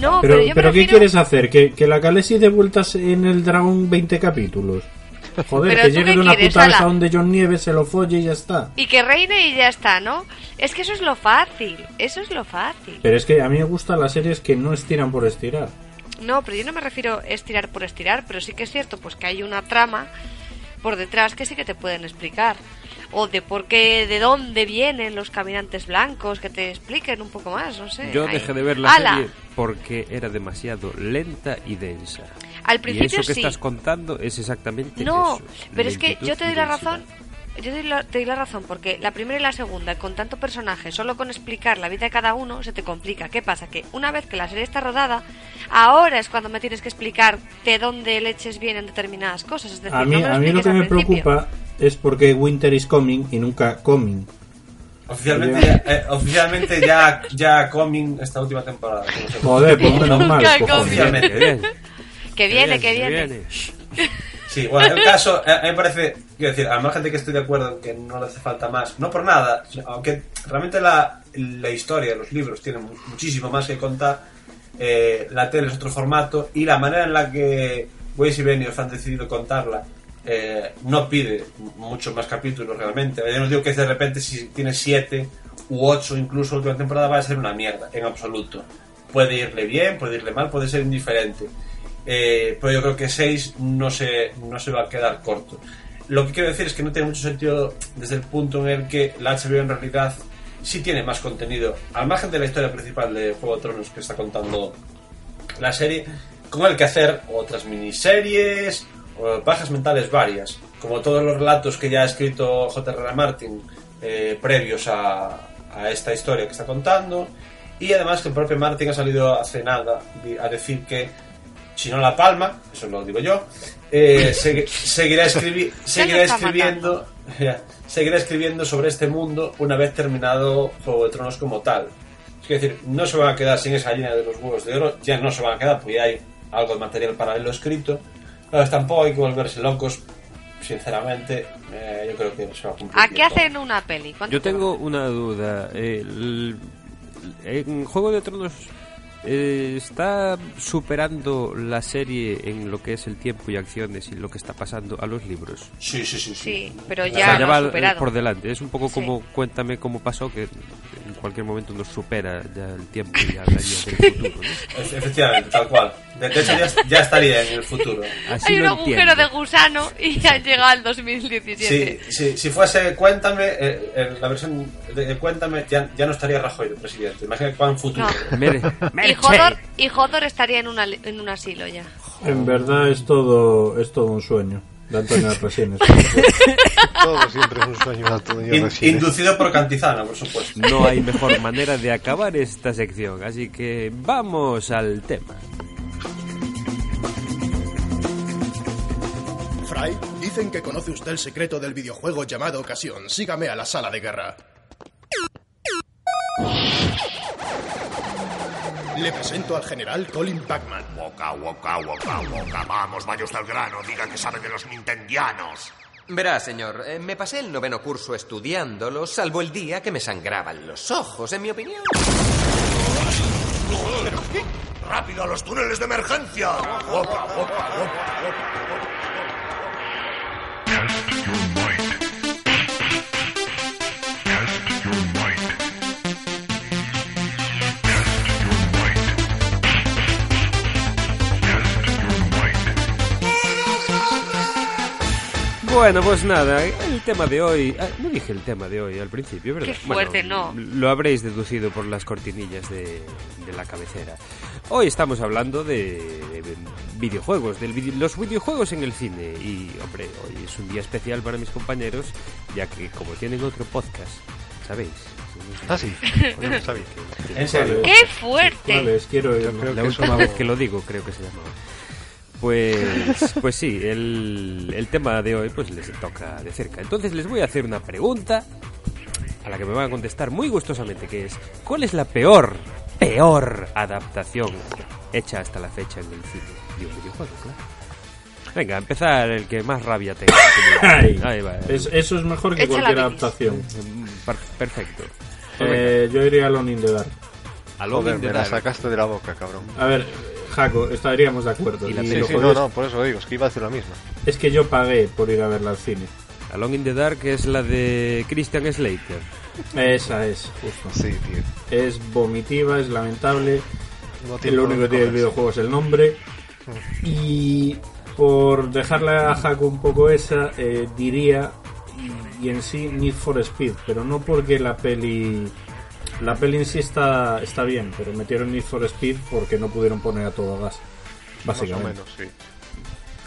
Speaker 8: No,
Speaker 9: Pero,
Speaker 8: pero yo me
Speaker 9: pero ¿qué
Speaker 8: refiero-
Speaker 9: quieres hacer? ¿Que, que la Calesi de vueltas en el dragón 20 capítulos? Joder,
Speaker 8: Pero
Speaker 9: que
Speaker 8: ¿tú
Speaker 9: llegue de una
Speaker 8: quieres,
Speaker 9: puta vez a donde John Nieves se lo folle y ya está.
Speaker 8: Y que reine y ya está, ¿no? Es que eso es lo fácil, eso es lo fácil.
Speaker 9: Pero es que a mí me gustan las series que no estiran por estirar.
Speaker 8: No, pero yo no me refiero a estirar por estirar, pero sí que es cierto, pues que hay una trama por detrás que sí que te pueden explicar. O de por qué, de dónde vienen los caminantes blancos, que te expliquen un poco más, no sé.
Speaker 6: Yo
Speaker 8: Ahí.
Speaker 6: dejé de ver la
Speaker 8: ¡Hala!
Speaker 6: serie porque era demasiado lenta y densa.
Speaker 8: Al
Speaker 6: y
Speaker 8: principio
Speaker 6: eso que
Speaker 8: sí.
Speaker 6: estás contando es exactamente
Speaker 8: No,
Speaker 6: eso.
Speaker 8: pero es que yo te
Speaker 6: y
Speaker 8: doy la razón. Yo te doy, la, te doy la razón porque la primera y la segunda, con tanto personaje, solo con explicar la vida de cada uno, se te complica. ¿Qué pasa? Que una vez que la serie está rodada, ahora es cuando me tienes que explicar de dónde leches vienen determinadas cosas. Es decir,
Speaker 9: A mí,
Speaker 8: no
Speaker 9: a mí lo que me
Speaker 8: principio.
Speaker 9: preocupa es porque Winter is coming y nunca coming.
Speaker 7: Oficialmente, ya, eh, oficialmente ya, ya coming esta última temporada.
Speaker 9: Joder, pues menos mal.
Speaker 7: Oficialmente.
Speaker 8: Que viene, que viene. *laughs*
Speaker 7: Sí, bueno, en el caso, a mí me parece, quiero decir, al margen de que estoy de acuerdo en que no le hace falta más, no por nada, aunque realmente la, la historia, los libros tienen mu- muchísimo más que contar, eh, la tele es otro formato y la manera en la que Weiss y Benioff han decidido contarla eh, no pide muchos más capítulos realmente. Yo no digo que de repente si tiene siete u ocho incluso la última temporada va a ser una mierda, en absoluto. Puede irle bien, puede irle mal, puede ser indiferente. Eh, pero yo creo que 6 no se, no se va a quedar corto. Lo que quiero decir es que no tiene mucho sentido desde el punto en el que la HBO en realidad sí tiene más contenido, al margen de la historia principal de Juego de Tronos que está contando la serie, con el que hacer otras miniseries o bajas mentales varias, como todos los relatos que ya ha escrito J.R.R. Martin eh, previos a, a esta historia que está contando, y además que el propio Martin ha salido hace nada a decir que si no la palma, eso lo digo yo, eh, segui- seguirá, escribi- *laughs* seguirá escribiendo *laughs* seguirá escribiendo sobre este mundo una vez terminado Juego de Tronos como tal. Es decir, no se van a quedar sin esa línea de los huevos de oro, ya no se van a quedar porque ya hay algo de material paralelo escrito. Pero tampoco hay que volverse locos, sinceramente, eh, yo creo que se va a cumplir.
Speaker 8: ¿A qué hacen una peli? ¿Cuánto
Speaker 6: Yo
Speaker 8: te
Speaker 6: tengo una duda. El- en Juego de Tronos eh, está superando la serie en lo que es el tiempo y acciones y lo que está pasando a los libros.
Speaker 7: Sí, sí, sí. sí.
Speaker 8: Sí, pero
Speaker 6: O
Speaker 8: ya,
Speaker 6: sea, ya va
Speaker 8: superado.
Speaker 6: por delante. Es un poco
Speaker 8: Sí.
Speaker 6: como cuéntame cómo pasó que en cualquier momento nos supera ya el tiempo y hablaría del futuro.
Speaker 7: Efectivamente, tal cual. De, hecho, ya, ya estaría en el futuro.
Speaker 6: Así
Speaker 8: Hay un agujero
Speaker 6: entiendo.
Speaker 8: de gusano y ya llega al 2017.
Speaker 7: Si, si, si fuese Cuéntame, eh, la versión de, Cuéntame ya, ya no estaría Rajoy de presidente. Imagina cuán futuro.
Speaker 8: No. Y. Jodor, y Jodor estaría en, una, en un asilo ya.
Speaker 9: En verdad es todo, es todo un sueño de Antonio Resines. *laughs*
Speaker 3: Todo siempre es un sueño de Antonio
Speaker 7: In-
Speaker 3: Resines.
Speaker 7: inducido por Cantizano, por supuesto.
Speaker 6: No hay mejor manera de acabar esta sección, así que vamos al tema.
Speaker 10: Fry, dicen que conoce usted el secreto del videojuego llamado Ocasión. Sígame a la sala de guerra. Le presento al general Colin Pacman.
Speaker 11: Woka, woka, woka, woka. Vamos, vaya usted al grano. Diga que sabe de los nintendianos.
Speaker 12: Verá, señor, eh, me pasé el noveno curso estudiándolo, salvo el día que me sangraban los ojos, en mi opinión.
Speaker 11: ¿Pero qué? ¡Rápido a los túneles de emergencia!
Speaker 6: Bueno, pues nada, el tema de hoy... ah, no dije el tema de hoy al principio, ¿verdad?
Speaker 8: Qué fuerte,
Speaker 6: Bueno,
Speaker 8: no.
Speaker 6: Lo habréis deducido por las cortinillas de, de la cabecera. Hoy estamos hablando de, de videojuegos, de los videojuegos en el cine. Y, hombre, hoy es un día especial para mis compañeros, ya que como tienen otro podcast, ¿sabéis?
Speaker 3: Ah, sí. *laughs* *laughs* No.
Speaker 9: ¿En serio?
Speaker 8: ¡Qué fuerte!
Speaker 9: ¿Cuál es? Quiero
Speaker 6: Yo
Speaker 9: oírlo.
Speaker 6: creo la última vez que lo digo, creo que se llamaba. Pues, pues sí, el, el tema de hoy pues les toca de cerca. Entonces les voy a hacer una pregunta a la que me van a contestar muy gustosamente, que es ¿cuál es la peor, peor adaptación hecha hasta la fecha en el cine de un videojuego? Claro. Venga, a empezar el que más rabia tenga. *laughs*
Speaker 9: Ay,
Speaker 6: Ahí va.
Speaker 9: es- eso es mejor que
Speaker 8: Echa
Speaker 9: cualquier adaptación.
Speaker 6: Per- Perfecto.
Speaker 9: Eh, yo iría a Alone in the Dark.
Speaker 6: Alone
Speaker 3: Joder,
Speaker 6: in the
Speaker 3: me la
Speaker 6: Dark.
Speaker 3: sacaste de la boca, cabrón.
Speaker 9: A ver, Jaco, estaríamos de acuerdo.
Speaker 6: Y la
Speaker 9: Y
Speaker 6: peli.
Speaker 9: lo
Speaker 3: Sí,
Speaker 9: jodido
Speaker 3: no, no, por eso digo, es que iba a decir la misma.
Speaker 9: Es que yo pagué por ir a verla al cine.
Speaker 6: Alone in the Dark es la de Christian Slater.
Speaker 9: Esa es, justo.
Speaker 3: Sí, tío.
Speaker 9: Es vomitiva, es lamentable.
Speaker 3: No tiene
Speaker 9: lo único que tiene el videojuego es el nombre. Y por dejarle a Jaco un poco esa, eh, diría, y en sí, Need for Speed, pero no porque la peli. La peli en sí está, está bien, pero metieron Need for Speed porque no pudieron poner a todo gas.
Speaker 3: Más o
Speaker 9: Básicamente.
Speaker 3: menos, sí.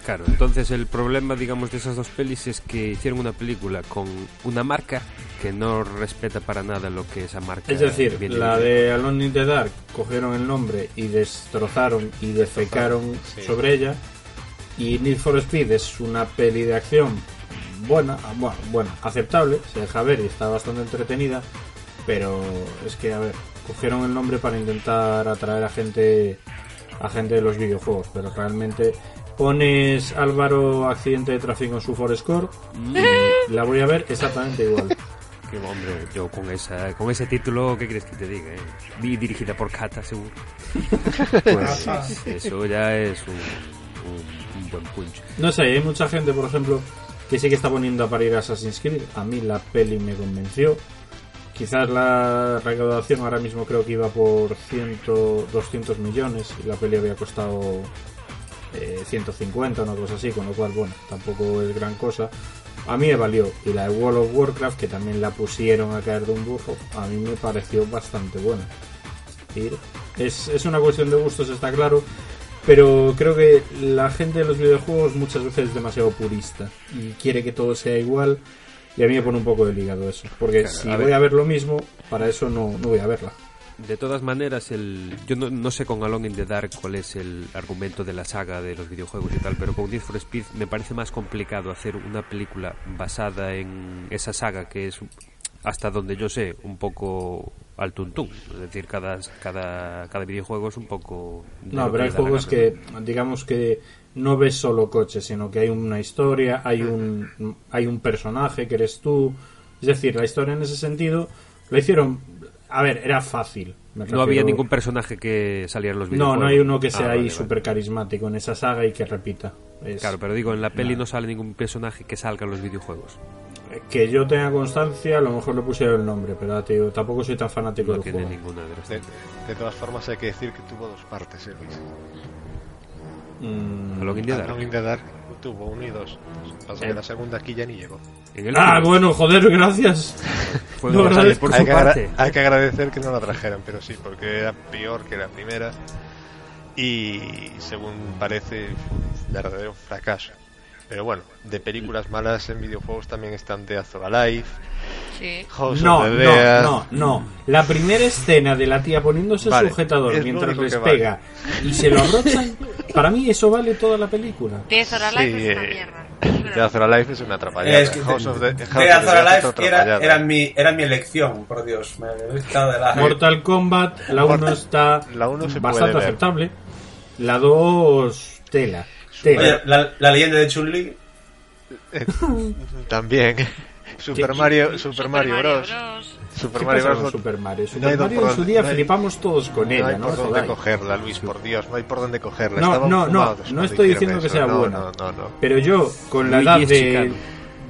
Speaker 6: Claro, entonces el problema, digamos, de esas dos pelis es que hicieron una película con una marca que no respeta para nada lo que esa marca
Speaker 9: Es decir,
Speaker 6: viene
Speaker 9: la de Alone in the Dark cogieron el nombre y destrozaron y defecaron
Speaker 3: Sí.
Speaker 9: sobre ella. Y Need for Speed es una peli de acción buena, ah, bueno, bueno, aceptable, se deja ver y está bastante entretenida. Pero es que, a ver, cogieron el nombre para intentar atraer a gente, a gente de los videojuegos. Pero realmente pones Álvaro accidente de tráfico en su Forescore y la voy a ver exactamente igual.
Speaker 6: Que, hombre, yo con esa con ese título, ¿qué quieres que te diga? eh? Dirigida por Kata, seguro. Pues eso ya es un, un- un buen punch.
Speaker 9: No sé, hay mucha gente, por ejemplo, que sí que está poniendo a parir Assassin's Creed. A mí la peli me convenció. Quizás la recaudación ahora mismo creo que iba por 100, 200 millones y la peli había costado eh, 150 o una cosa así, con lo cual, bueno, tampoco es gran cosa. A mí me valió. Y la de World of Warcraft, que también la pusieron a caer de un burro, a mí me pareció bastante buena. Es, es una cuestión de gustos, está claro. Pero creo que la gente de los videojuegos muchas veces es demasiado purista y quiere que todo sea igual. Y a mí me pone un poco del hígado eso. Porque
Speaker 6: Claro,
Speaker 9: si
Speaker 6: a
Speaker 9: voy
Speaker 6: ver.
Speaker 9: a ver lo mismo, para eso no, no voy a verla.
Speaker 6: De todas maneras, el yo no, no sé con Alone in the Dark cuál es el argumento de la saga de los videojuegos y tal, pero con Need for Speed me parece más complicado hacer una película basada en esa saga que es, hasta donde yo sé, un poco al tuntún. Es decir, cada, cada, cada videojuego es un poco...
Speaker 9: No, pero hay juegos que, digamos que no ves solo coches, sino que hay una historia, hay un, hay un personaje que eres tú. Es decir, la historia en ese sentido la hicieron. A ver, era fácil. me
Speaker 6: No había ningún personaje que saliera en los
Speaker 9: No,
Speaker 6: videojuegos.
Speaker 9: no hay uno que
Speaker 6: Ah,
Speaker 9: sea
Speaker 6: vale,
Speaker 9: ahí
Speaker 6: vale.
Speaker 9: súper carismático en esa saga y que repita. Es-
Speaker 6: Claro, pero digo, en la peli no sale ningún personaje que salga en los videojuegos.
Speaker 9: Que yo tenga constancia, a lo mejor le pusieron el nombre, pero ya te digo, tampoco soy tan fanático
Speaker 6: No
Speaker 9: del
Speaker 6: tiene
Speaker 9: juego.
Speaker 6: ninguna de las
Speaker 3: De, de todas formas, hay que decir que tuvo dos partes, ¿eh?
Speaker 9: Mm,
Speaker 6: Alone in the Dark.
Speaker 3: The tuvo uno y dos. Pasa que
Speaker 9: Eh.
Speaker 3: la segunda aquí ya ni llegó.
Speaker 9: Ah, bueno, joder, gracias. *laughs*
Speaker 6: fue
Speaker 9: no,
Speaker 6: por
Speaker 3: hay,
Speaker 6: su
Speaker 3: que
Speaker 6: parte.
Speaker 3: hay que agradecer que no la trajeran, pero sí, porque era peor que la primera. Y según parece, verdadero fracaso. Pero bueno, de películas malas en videojuegos también están Death or Alive,
Speaker 8: Sí.
Speaker 3: House
Speaker 9: No,
Speaker 3: of the
Speaker 9: no,
Speaker 3: Dead.
Speaker 9: no, no. La primera escena de la tía poniéndose
Speaker 3: Vale,
Speaker 9: sujetador mientras les
Speaker 3: vale.
Speaker 9: pega y se lo abrochan, para mí eso vale toda la película.
Speaker 8: Death or Alive
Speaker 3: Sí,
Speaker 8: es una
Speaker 3: eh,
Speaker 8: mierda.
Speaker 3: Dead or Alive es una atrapallada.
Speaker 7: Es que
Speaker 3: House of the, House the
Speaker 7: Alive era, mi, era mi elección, por Dios. Me de la...
Speaker 9: Mortal Kombat, la 1 está
Speaker 3: La uno se
Speaker 9: bastante
Speaker 3: puede
Speaker 9: aceptable. La 2, tela.
Speaker 7: Oye, la, la leyenda de Chun-Li.
Speaker 3: Eh, También. Super
Speaker 9: ¿Qué-
Speaker 3: Mario, Super Mario Bros. Super
Speaker 9: ¿Qué
Speaker 3: Mario Bros.
Speaker 9: Super Mario? Super
Speaker 3: hay
Speaker 9: Mario en su día
Speaker 3: no hay-
Speaker 9: flipamos todos con
Speaker 3: No
Speaker 9: ella,
Speaker 3: hay
Speaker 9: ¿no?
Speaker 3: por dónde cogerla, Luis, por Dios, no hay por dónde cogerla.
Speaker 9: No, no, no, no estoy diciendo que
Speaker 3: eso.
Speaker 9: sea
Speaker 3: No,
Speaker 9: buena.
Speaker 3: No, no, no.
Speaker 9: Pero yo, con la edad de,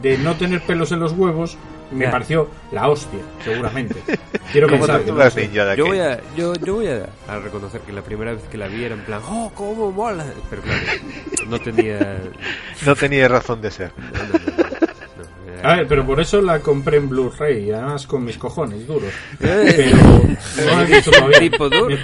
Speaker 9: de no tener pelos en los huevos, me
Speaker 6: Ya.
Speaker 9: pareció la hostia, seguramente. *laughs* Quiero pensar que no sé.
Speaker 6: Yo voy, a, yo, yo voy a, a reconocer que la primera vez que la vi era en plan, ¡oh, cómo mola! Pero claro, no tenía. *laughs*
Speaker 3: No tenía razón de ser.
Speaker 6: No, no, no, no, no, era-
Speaker 9: A ver, pero por eso la compré en Blu-ray, además con mis cojones duros.
Speaker 6: Eh.
Speaker 9: Pero no lo he visto *laughs* todavía.
Speaker 6: Tipo duro.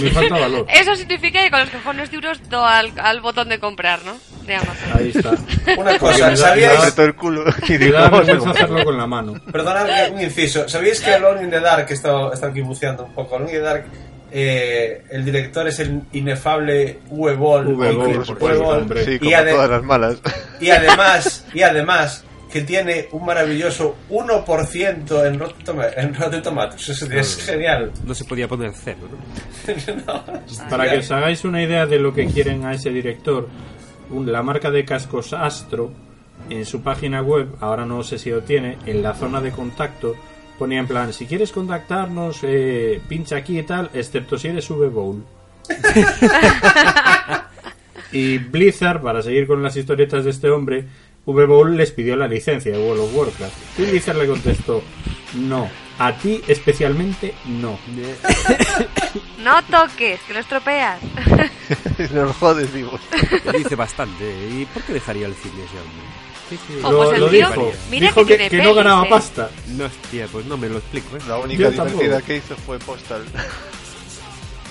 Speaker 9: Me, falta valor. *laughs*
Speaker 8: Eso significa que con los cojones duros do al, al botón de comprar, ¿no? De Amazon.
Speaker 9: Ahí está. *laughs*
Speaker 7: Una cosa, ¿sabíais?
Speaker 3: el culo y
Speaker 9: hacerlo con la mano.
Speaker 7: Perdonadme un inciso. ¿Sabéis que Alone in the Dark, que está, está aquí buceando un poco, Alone in the Dark, eh, el director es el inefable Uwe Boll?
Speaker 9: Uwe Boll,
Speaker 7: Uwe
Speaker 9: por supuesto,
Speaker 7: Boll.
Speaker 9: hombre.
Speaker 3: Sí,
Speaker 7: y,
Speaker 3: como
Speaker 7: ade-
Speaker 3: todas las malas.
Speaker 7: y además, y además, que tiene un maravilloso 1% en Rotten, Toma- en Rotten Tomatoes. Eso es genial.
Speaker 6: No se podía poner cero, ¿no? *laughs*
Speaker 7: No,
Speaker 9: Para que os hagáis una idea de lo que quieren a ese director, la marca de cascos Astro, en su página web, ahora no sé si lo tiene, en la zona de contacto, ponía en plan, si quieres contactarnos, eh, pincha aquí y tal, excepto si eres V-Bowl. *laughs* y Blizzard, para seguir con las historietas de este hombre, V-Bowl les pidió la licencia de World of Warcraft. Y Blizzard le contestó, no, a ti especialmente no. *laughs*
Speaker 8: No toques, que lo estropeas. *laughs*
Speaker 3: Nos jodes vivos.
Speaker 6: Dice bastante. ¿Y por qué dejaría el cine ese hombre? Sí, sí.
Speaker 8: Oh,
Speaker 9: Lo,
Speaker 8: pues
Speaker 9: lo dijo,
Speaker 8: mira
Speaker 9: dijo
Speaker 8: que
Speaker 9: que,
Speaker 8: tiene
Speaker 9: que no ganaba
Speaker 8: eh.
Speaker 9: pasta.
Speaker 6: No, hostia, pues no me lo explico, ¿eh?
Speaker 3: La única
Speaker 9: Yo
Speaker 3: divertida
Speaker 9: tampoco.
Speaker 3: que hizo fue Postal.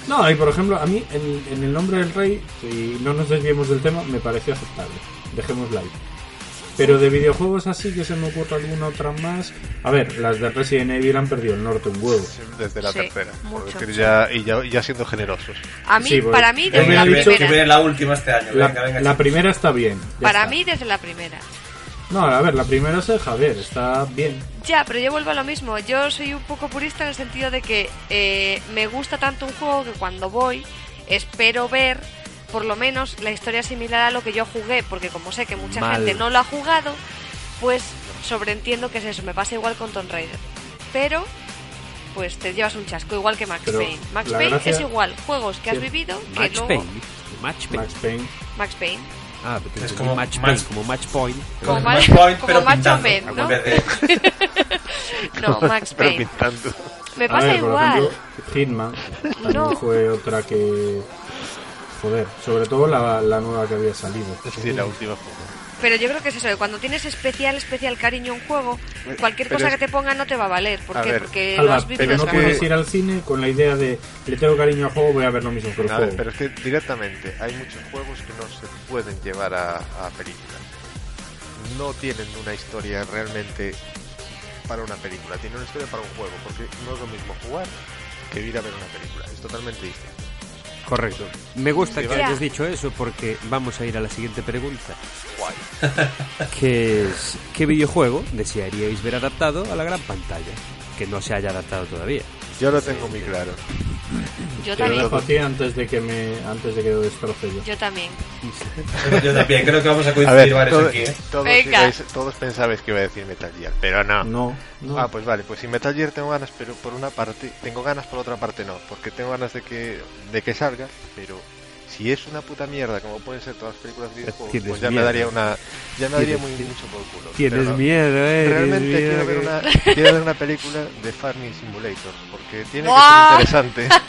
Speaker 9: No, y por ejemplo, a mí en, en El Nombre del Rey, si no nos desviemos del tema, me pareció aceptable. Dejémosla ahí. Pero de videojuegos así que se me ocurre alguna otra más. A ver, las de Resident Evil han perdido el norte un huevo.
Speaker 3: Desde la
Speaker 8: Sí,
Speaker 3: tercera. Por
Speaker 8: mucho.
Speaker 3: decir, ya, y ya, ya siendo generosos.
Speaker 8: A mí,
Speaker 9: Sí,
Speaker 8: para mí, desde la
Speaker 7: que, que
Speaker 8: primera.
Speaker 7: viene la última este año.
Speaker 9: La,
Speaker 7: venga, venga,
Speaker 9: la primera está bien.
Speaker 8: Para
Speaker 9: está.
Speaker 8: mí, desde la primera.
Speaker 9: No, a ver, la primera se deja ver, está bien.
Speaker 8: Ya, pero yo vuelvo a lo mismo. Yo soy un poco purista en el sentido de que eh, me gusta tanto un juego que cuando voy espero ver por lo menos la historia similar a lo que yo jugué, porque como sé que mucha
Speaker 6: Mal.
Speaker 8: gente no lo ha jugado, pues sobreentiendo que es eso. Me pasa igual con Tomb Raider. Pero pues te llevas un chasco, igual que Max
Speaker 9: Pero
Speaker 8: Payne. Max Payne
Speaker 9: gracia-
Speaker 8: es igual, juegos que has vivido que
Speaker 6: Match
Speaker 8: luego...
Speaker 6: Payne. Match Payne.
Speaker 9: Max Payne.
Speaker 8: Max Payne.
Speaker 6: Ah, pero
Speaker 7: Es como
Speaker 6: como Match
Speaker 7: match-
Speaker 6: Payne, como Match Point.
Speaker 8: Como
Speaker 7: Match
Speaker 8: Match-
Speaker 7: Point,
Speaker 8: como
Speaker 7: pero
Speaker 8: Macho
Speaker 7: pintando,
Speaker 8: Men, ¿no? *laughs* No, *laughs* Max
Speaker 3: Pero
Speaker 8: Payne.
Speaker 3: pintando.
Speaker 8: Me pasa
Speaker 9: ver,
Speaker 8: igual.
Speaker 9: ejemplo, Hitman también
Speaker 8: No.
Speaker 9: fue otra que. Joder, sobre todo la, la nueva que había salido.
Speaker 3: Sí, la última.
Speaker 8: Pero yo creo que es eso, que cuando tienes especial, especial cariño a un juego, cualquier
Speaker 3: Pero
Speaker 8: cosa
Speaker 3: es-
Speaker 8: que te pongan no te va a valer. ¿Por
Speaker 3: A
Speaker 8: qué?
Speaker 3: ver,
Speaker 8: Porque lo
Speaker 9: Alba,
Speaker 8: has vivido
Speaker 9: pero no puedes ir al cine con la idea de le tengo cariño al juego, voy a ver lo mismo que el
Speaker 3: A
Speaker 9: juego.
Speaker 3: ver, pero es que directamente hay muchos juegos que no se pueden llevar a, a películas. No tienen una historia realmente para una película, tienen una historia para un juego, porque no es lo mismo jugar que ir a ver una película, es totalmente distinto.
Speaker 6: Correcto. Me gusta
Speaker 3: Sí,
Speaker 6: que hayas dicho eso porque vamos a ir a la siguiente pregunta.
Speaker 3: Guay. *laughs*
Speaker 6: Que es, ¿qué videojuego desearíais ver adaptado a la gran pantalla? Que no se haya adaptado todavía.
Speaker 3: Yo lo tengo muy claro.
Speaker 8: Yo
Speaker 9: lo
Speaker 8: también.
Speaker 9: a ti antes de que me antes de que lo destroce yo.
Speaker 8: Yo también.
Speaker 7: Yo también, creo que vamos a
Speaker 3: A
Speaker 7: coincidir
Speaker 3: ver,
Speaker 7: varios
Speaker 3: todo-
Speaker 7: aquí, ¿eh?
Speaker 3: todos,
Speaker 8: Venga.
Speaker 3: ibais- todos pensabais que iba a decir Metal Gear, pero no.
Speaker 9: No, no.
Speaker 3: Ah, pues vale, pues si Metal Gear tengo ganas, pero por una parte, tengo ganas, por otra parte no, porque tengo ganas de que, de que salga, pero si es una puta mierda, como pueden ser todas las películas de videojuegos,
Speaker 6: Tienes
Speaker 3: pues ya me
Speaker 6: miedo.
Speaker 3: daría una, ya me daría muy mucho por culo.
Speaker 6: Tienes
Speaker 3: Pero
Speaker 6: miedo, eh.
Speaker 3: Realmente
Speaker 6: tienes
Speaker 3: quiero
Speaker 6: miedo
Speaker 3: ver,
Speaker 6: que-
Speaker 3: una, *laughs* quiero ver una película de Farming Simulator, porque tiene que
Speaker 8: ¡Buah!
Speaker 3: ser interesante. *laughs*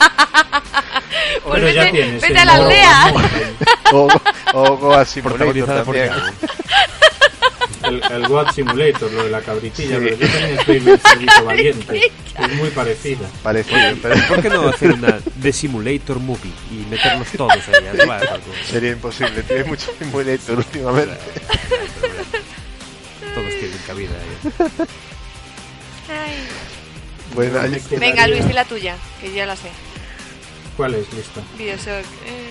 Speaker 8: Pues
Speaker 9: Pero ya
Speaker 8: vete-
Speaker 9: tienes
Speaker 8: vete a la aldea.
Speaker 3: O, o Goa Simulator
Speaker 6: Protagonizada por
Speaker 3: también. *laughs*
Speaker 9: El, el Simulator, lo de la cabritilla,
Speaker 3: Sí.
Speaker 9: de yo también estoy en el *laughs* valiente. Es muy parecida.
Speaker 3: Parecido, pero
Speaker 6: ¿Por qué no hacer una de Simulator Movie y meternos todos ahí? a tomar por culo?
Speaker 3: sería imposible. Tiene mucho Simulator últimamente.
Speaker 6: Todos tienen cabida ahí.
Speaker 8: Ay.
Speaker 3: Bueno,
Speaker 8: Venga, Luis, di la tuya, que ya la sé.
Speaker 9: ¿Cuál es lista?
Speaker 8: Bioshock. Eh...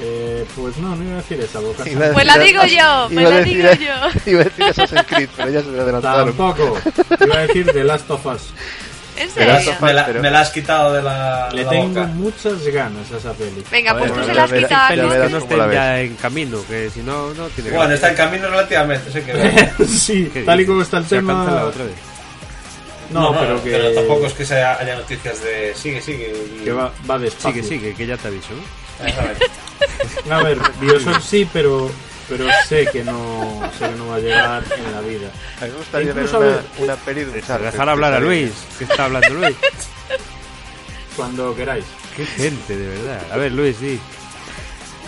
Speaker 9: Eh, pues no, no iba a decir esa boca.
Speaker 8: Pues la digo yo, pues
Speaker 3: a
Speaker 8: la
Speaker 3: decir-
Speaker 8: digo yo. *laughs*
Speaker 3: Iba a decir Assassin's Creed, pero ya se me adelantaron.
Speaker 9: Tampoco. Iba a decir The Last of Us.
Speaker 8: ¿En
Speaker 7: Me la,
Speaker 8: serio?
Speaker 7: me la- me la has quitado de la, de
Speaker 9: Le
Speaker 7: la
Speaker 9: tengo
Speaker 7: boca.
Speaker 9: muchas ganas a esa peli.
Speaker 8: Venga,
Speaker 6: A
Speaker 8: pues tú se la has quitado
Speaker 6: no
Speaker 3: la
Speaker 6: ya en camino, que si no, no tiene
Speaker 7: Bueno, está en camino relativamente, sé que... *laughs*
Speaker 9: sí,
Speaker 6: ¿Qué
Speaker 9: tal y como está el
Speaker 6: ¿Se
Speaker 9: tema.
Speaker 6: otra vez?
Speaker 9: No, pero que.
Speaker 7: pero tampoco es que se haya, noticias de sigue, sigue. y-
Speaker 9: Que va, va despacio.
Speaker 6: Sigue, sigue, que ya te aviso. ¿no?
Speaker 7: Exactamente.
Speaker 9: A ver, Bioshock sí, pero. Pero sé que no sé que no va a llegar en la vida.
Speaker 3: A mí me gustaría ver
Speaker 9: Incluso,
Speaker 3: una,
Speaker 9: a ver,
Speaker 3: una peli de un Uncharted,
Speaker 6: Dejar hablar a Luis, que está hablando *laughs* Luis.
Speaker 9: Cuando queráis.
Speaker 6: Qué gente, de verdad. A ver, Luis, sí.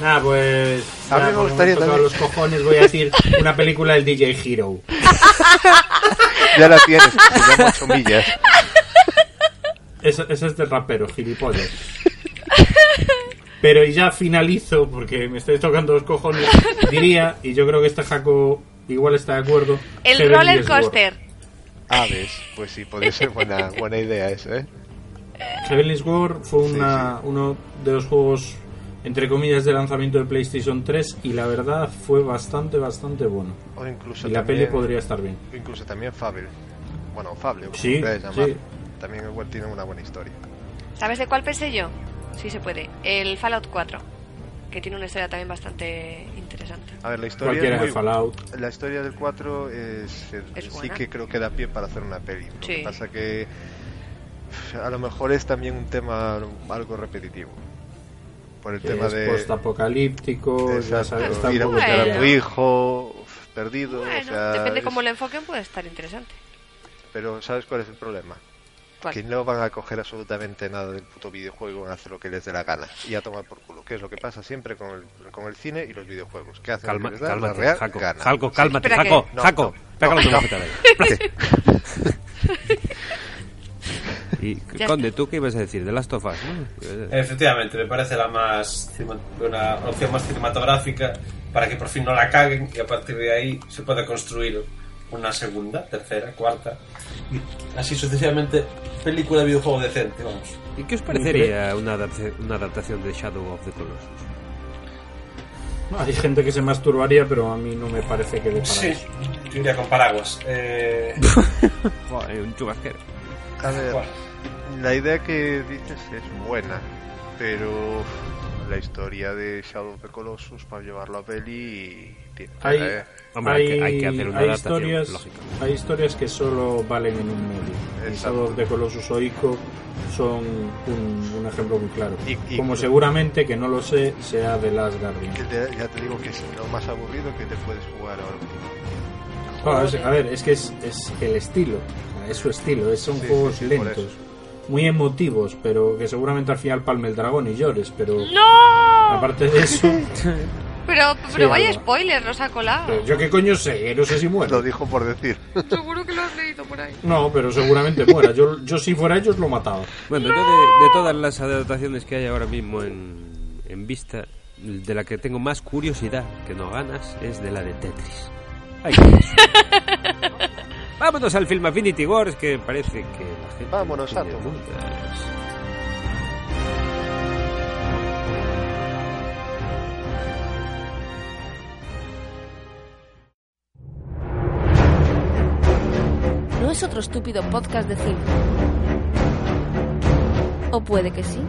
Speaker 9: Nada, pues.
Speaker 3: A mí me gustaría también-
Speaker 9: los cojones, voy a decir una película del DJ Hero. *laughs*
Speaker 3: Ya la tienes, se llama 8 millas.
Speaker 9: Ese, ese es de rapero, gilipollas. *laughs* Pero y ya finalizo, porque me estáis tocando los cojones, *laughs* diría, y yo creo que este Jaco igual está de acuerdo.
Speaker 8: El roller coaster.
Speaker 3: Ah, ves, pues sí, podría ser buena, *laughs* buena idea eso, ¿eh?
Speaker 9: Heavenly Sword fue una, uno de los juegos, entre comillas, de lanzamiento de PlayStation 3 y la verdad fue bastante, bastante bueno.
Speaker 3: O incluso
Speaker 9: Y la
Speaker 3: también-
Speaker 9: peli podría estar bien.
Speaker 3: Incluso también Fable. Bueno, Fable, como
Speaker 9: Sí,
Speaker 3: llamar.
Speaker 9: sí.
Speaker 3: También igual tiene una buena historia.
Speaker 8: ¿Sabes de cuál pensé yo? Sí se puede. El Fallout 4. Que tiene una historia también bastante interesante.
Speaker 3: A ver, la historia es muy-
Speaker 9: Fallout.
Speaker 3: La historia del 4 es,
Speaker 8: Es
Speaker 3: sí que creo que da pie para hacer una peli. Lo
Speaker 8: Sí.
Speaker 3: que pasa que a lo mejor es también un tema algo repetitivo. Por el
Speaker 9: Que
Speaker 3: tema
Speaker 9: es
Speaker 3: de
Speaker 9: postapocalíptico, ya sabes,
Speaker 3: ir a buscar a tu hijo perdido.
Speaker 8: Bueno,
Speaker 3: o sea,
Speaker 8: depende
Speaker 3: es-
Speaker 8: cómo lo enfoquen, puede estar interesante.
Speaker 3: Pero ¿sabes cuál es el problema?
Speaker 8: ¿Cuál?
Speaker 3: Que no van a coger absolutamente nada del puto videojuego y van a hacer lo que les dé la gana. Y a tomar por culo. Que es lo que pasa siempre con el, con el cine y los videojuegos. Que hacen
Speaker 6: Calma, cálmate,
Speaker 3: real
Speaker 6: Jaco.
Speaker 3: gana.
Speaker 6: Jaco, cálmate, Jaco,
Speaker 3: que- no,
Speaker 6: Jaco.
Speaker 3: no, no, no. *laughs* *laughs*
Speaker 6: Y,
Speaker 8: Ya
Speaker 6: Conde, ¿tú qué ibas a decir? De Last of Us, ¿no?
Speaker 7: Efectivamente, me parece la más una opción más cinematográfica para que por fin no la caguen y a partir de ahí se pueda construir una segunda, tercera, cuarta y así sucesivamente película de videojuego decente, vamos.
Speaker 6: ¿Y qué os parecería una, una adaptación de Shadow of the Colossus?
Speaker 9: No, hay gente que se masturbaría, pero a mí no me parece que para
Speaker 7: Sí,
Speaker 9: eso.
Speaker 7: yo iría con paraguas. Eh, *laughs*
Speaker 6: Joder, un chubasquero.
Speaker 3: A ver,
Speaker 7: bueno,
Speaker 3: la idea que dices es buena, pero la historia de Shadow of the Colossus para llevarlo a peli
Speaker 9: Hay,
Speaker 3: eh,
Speaker 6: Hombre, hay
Speaker 9: hay,
Speaker 6: que- hay que hacer una
Speaker 9: hay historias,
Speaker 6: lógico.
Speaker 9: hay historias que solo valen en un medio. Of the Colossus o Ico son un, un ejemplo muy claro.
Speaker 3: Y- y-
Speaker 9: Como seguramente, que no lo sé, sea de Last Guardian.
Speaker 3: ya te digo que es lo más aburrido que te puedes jugar ahora.
Speaker 9: Claro, es- a ver, es que es, es el estilo, es su estilo, es- son
Speaker 3: Sí,
Speaker 9: juegos
Speaker 3: sí,
Speaker 9: lentos, muy emotivos, pero que seguramente al final palme el dragón y llores, pero
Speaker 8: ¡No!
Speaker 9: aparte de eso, *laughs*
Speaker 8: Pero, pero
Speaker 9: Sí,
Speaker 8: vaya
Speaker 9: algo.
Speaker 8: spoiler, nos ha colado.
Speaker 9: yo qué coño sé, no sé si muero.
Speaker 3: Lo dijo por decir. *laughs*
Speaker 8: Seguro que lo has leído por ahí.
Speaker 9: No, pero seguramente muera. Yo, yo si fuera ellos lo mataba.
Speaker 6: Bueno, yo de, de todas las adaptaciones que hay ahora mismo en, en vista, de la que tengo más curiosidad que no ganas es de la de Tetris. Ay. *laughs* Vámonos al film Affinity Wars que parece que la gente
Speaker 3: Vámonos,
Speaker 6: tiene
Speaker 5: es otro estúpido podcast de cine. O puede que sí.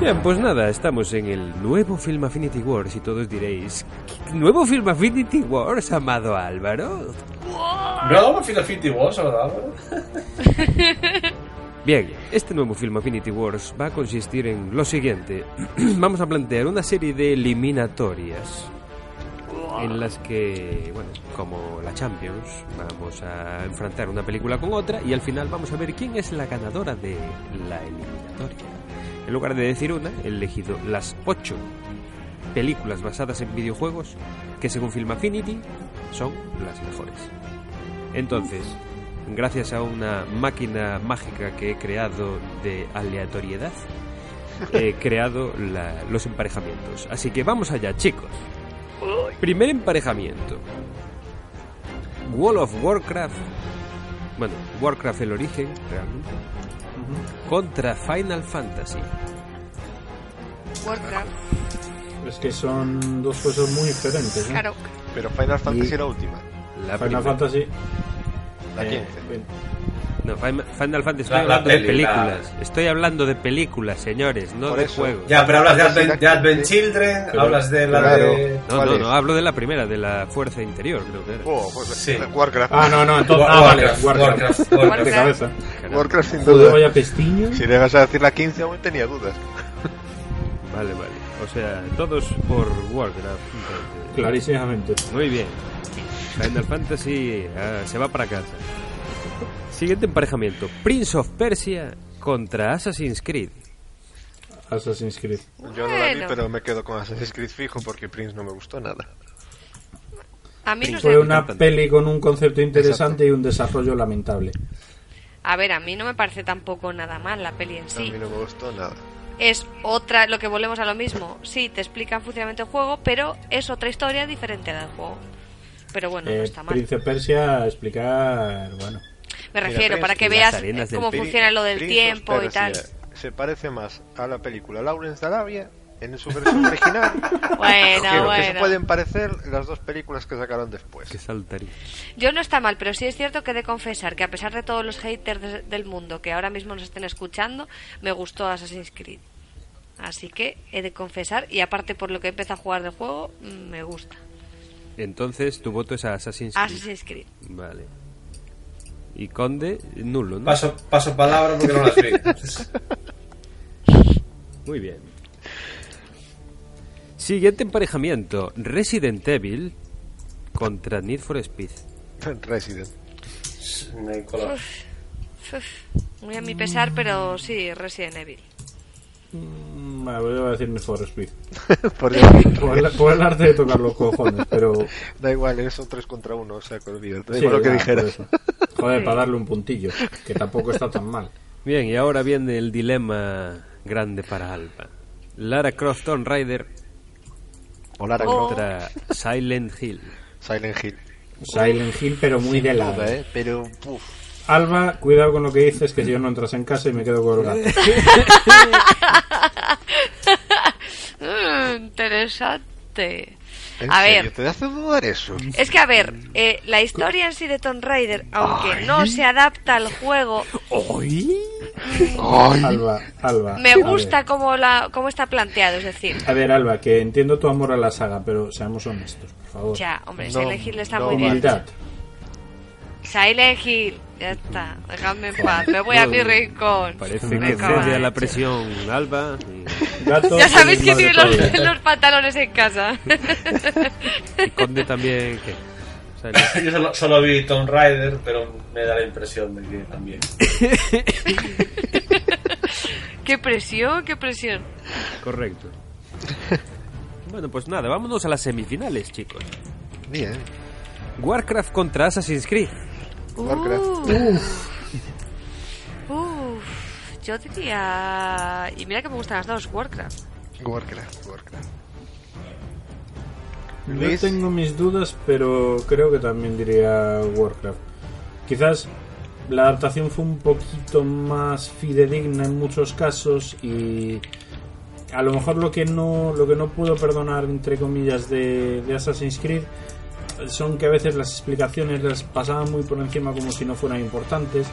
Speaker 6: Bien, pues nada, estamos en el nuevo Film Affinity Wars y todos diréis, ¿qué ¿nuevo Film Affinity Wars, amado Álvaro?
Speaker 7: no, Final Fantasy Wars, ¿verdad? *laughs*
Speaker 6: Bien, este nuevo Film Affinity Wars va a consistir en lo siguiente. *clears throat* Vamos a plantear una serie de eliminatorias en las que, bueno, como la Champions, vamos a enfrentar una película con otra y al final vamos a ver quién es la ganadora de la eliminatoria. En lugar de decir una, he elegido las ocho películas basadas en videojuegos que según Film Affinity son las mejores. Entonces, gracias a una máquina mágica que he creado de aleatoriedad, *laughs* he creado la- los emparejamientos. Así que vamos allá, chicos. Primer emparejamiento. World of Warcraft. Bueno, Warcraft el origen, realmente. Contra Final Fantasy.
Speaker 8: Warcraft.
Speaker 9: Es que son dos cosas muy diferentes. ¿eh?
Speaker 8: Claro.
Speaker 3: Pero Final Fantasy
Speaker 9: Y-
Speaker 3: la última.
Speaker 6: La
Speaker 9: Final
Speaker 6: primera.
Speaker 9: Fantasy.
Speaker 3: La
Speaker 9: eh,
Speaker 3: 15.
Speaker 6: No, Final Final Fantasy, estoy
Speaker 7: La- la
Speaker 6: hablando de películas. Estoy hablando de películas, señores, no de juegos.
Speaker 7: Ya, pero hablas de Advent,
Speaker 3: la
Speaker 7: de Advent
Speaker 3: 15.
Speaker 7: Children,
Speaker 9: Pero-
Speaker 7: hablas de la
Speaker 3: claro.
Speaker 7: de...
Speaker 6: No,
Speaker 3: ¿Cuál
Speaker 6: no, no, hablo de la primera, de la fuerza interior, creo que era.
Speaker 3: Oh, pues,
Speaker 7: Sí.
Speaker 3: Warcraft.
Speaker 9: Ah, no, no, entonces. Ah, vale,
Speaker 7: Warcraft,
Speaker 9: Warcraft.
Speaker 7: Warcraft,
Speaker 9: De
Speaker 7: Warcraft.
Speaker 9: cabeza.
Speaker 3: Warcraft sin duda.
Speaker 9: vaya pestiño.
Speaker 3: Si llegas a decir la 15 aún tenía dudas. *laughs*
Speaker 6: Vale, vale. O sea, todos por Warcraft.
Speaker 9: Clarísimamente.
Speaker 6: Muy bien. Final Fantasy ah, se va para casa. Siguiente emparejamiento. Prince of Persia contra Assassin's Creed.
Speaker 9: Assassin's Creed.
Speaker 3: Yo no la vi,
Speaker 8: Bueno.
Speaker 3: pero me quedo con Assassin's Creed fijo porque Prince no me gustó nada.
Speaker 8: A mí no
Speaker 9: Fue
Speaker 8: sé.
Speaker 9: una peli con un concepto interesante y un desarrollo lamentable.
Speaker 8: A ver, a mí no me parece tampoco nada mal la peli en
Speaker 3: A
Speaker 8: sí.
Speaker 3: mí no me gustó nada.
Speaker 8: Es otra, lo que volvemos a lo mismo. Sí, te explican funcionamiento del juego, pero es otra historia diferente a la del juego. Pero bueno, no
Speaker 9: Eh,
Speaker 8: está mal.
Speaker 9: Prince Persia, explicar. Bueno.
Speaker 8: Me refiero, para que veas eh, cómo funciona lo del tiempo y tal.
Speaker 3: Persia Se parece más a la película Lawrence de Arabia en su versión original. *laughs*
Speaker 8: Bueno,
Speaker 3: que lo que se
Speaker 8: bueno.
Speaker 3: pueden parecer las dos películas que sacaron después.
Speaker 6: Que saltaría.
Speaker 8: Yo no está mal, pero sí es cierto que he de confesar que a pesar de todos los haters de- del mundo que ahora mismo nos estén escuchando, me gustó Assassin's Creed. Así que he de confesar, y aparte por lo que empecé a jugar del juego, me gusta.
Speaker 6: Entonces tu voto es a Assassin's Creed.
Speaker 8: Assassin's Creed.
Speaker 6: Vale. Y Conde, nulo, ¿no?
Speaker 7: Paso, paso palabra porque no las *laughs* vi.
Speaker 6: Muy bien. Siguiente emparejamiento. Resident Evil contra Need for Speed. *laughs*
Speaker 3: Resident.
Speaker 7: No hay color.
Speaker 8: Uf, muy a mi pesar, pero sí, Resident Evil.
Speaker 9: Mm, Voy a decir Need for Speed. *laughs*
Speaker 3: Por *laughs*
Speaker 9: el, por el arte de tocar los cojones, pero. *laughs*
Speaker 3: Da igual, eso 3 contra 1, o sea que olvídate.
Speaker 9: Sí,
Speaker 3: lo que dijeras.
Speaker 9: por eso. Joder, para darle un puntillo, que tampoco está tan mal.
Speaker 6: Bien, y ahora viene el dilema grande para Alba. Lara Croft Tomb Raider
Speaker 3: O Lara
Speaker 8: Oh.
Speaker 6: contra Silent Hill.
Speaker 3: Silent Hill.
Speaker 9: Silent Hill, pero muy de lado.
Speaker 3: ¿eh? Pero, uf.
Speaker 9: Alba, cuidado con lo que dices, que si yo no entras en casa y me quedo con el gato. *laughs*
Speaker 8: Mm, interesante.
Speaker 3: ¿En
Speaker 8: A
Speaker 3: serio?
Speaker 8: ver,
Speaker 3: ¿Te hace dudar eso?
Speaker 8: es que a ver, eh, la historia en sí de Tomb Raider, aunque no se adapta al juego,
Speaker 9: Alba, Alba.
Speaker 8: me gusta cómo, la, cómo está planteado, es decir,
Speaker 9: A ver, Alba, que entiendo tu amor a la saga, pero seamos honestos, por favor.
Speaker 8: ya, hombre,
Speaker 3: No,
Speaker 8: Silent Hill está
Speaker 3: no,
Speaker 8: muy bien.
Speaker 9: Humildad.
Speaker 8: Silent Hill, ya está, dejadme en paz, me voy a mi rincón.
Speaker 6: Parece que cede a la presión Alba. y-
Speaker 8: Ya *laughs* sabéis que tiene los, pantalones en casa. *laughs*
Speaker 6: Y Conde también. ¿qué? *laughs*
Speaker 7: Yo solo, solo vi Tomb Raider, pero me da la impresión de que también.
Speaker 8: qué presión, qué presión.
Speaker 6: Correcto. Bueno, pues nada, vámonos a las semifinales, chicos.
Speaker 3: Bien.
Speaker 6: Warcraft contra Assassin's Creed.
Speaker 3: Warcraft.
Speaker 8: Uh. Uf, yo diría... Y mira que me gustan las dos, Warcraft.
Speaker 3: Warcraft. Warcraft.
Speaker 9: Yo tengo mis dudas, pero creo que también diría Warcraft. Quizás la adaptación fue un poquito más fidedigna en muchos casos y a lo mejor lo que no lo que no puedo perdonar entre comillas de, de Assassin's Creed son que a veces las explicaciones las pasaban muy por encima como si no fueran importantes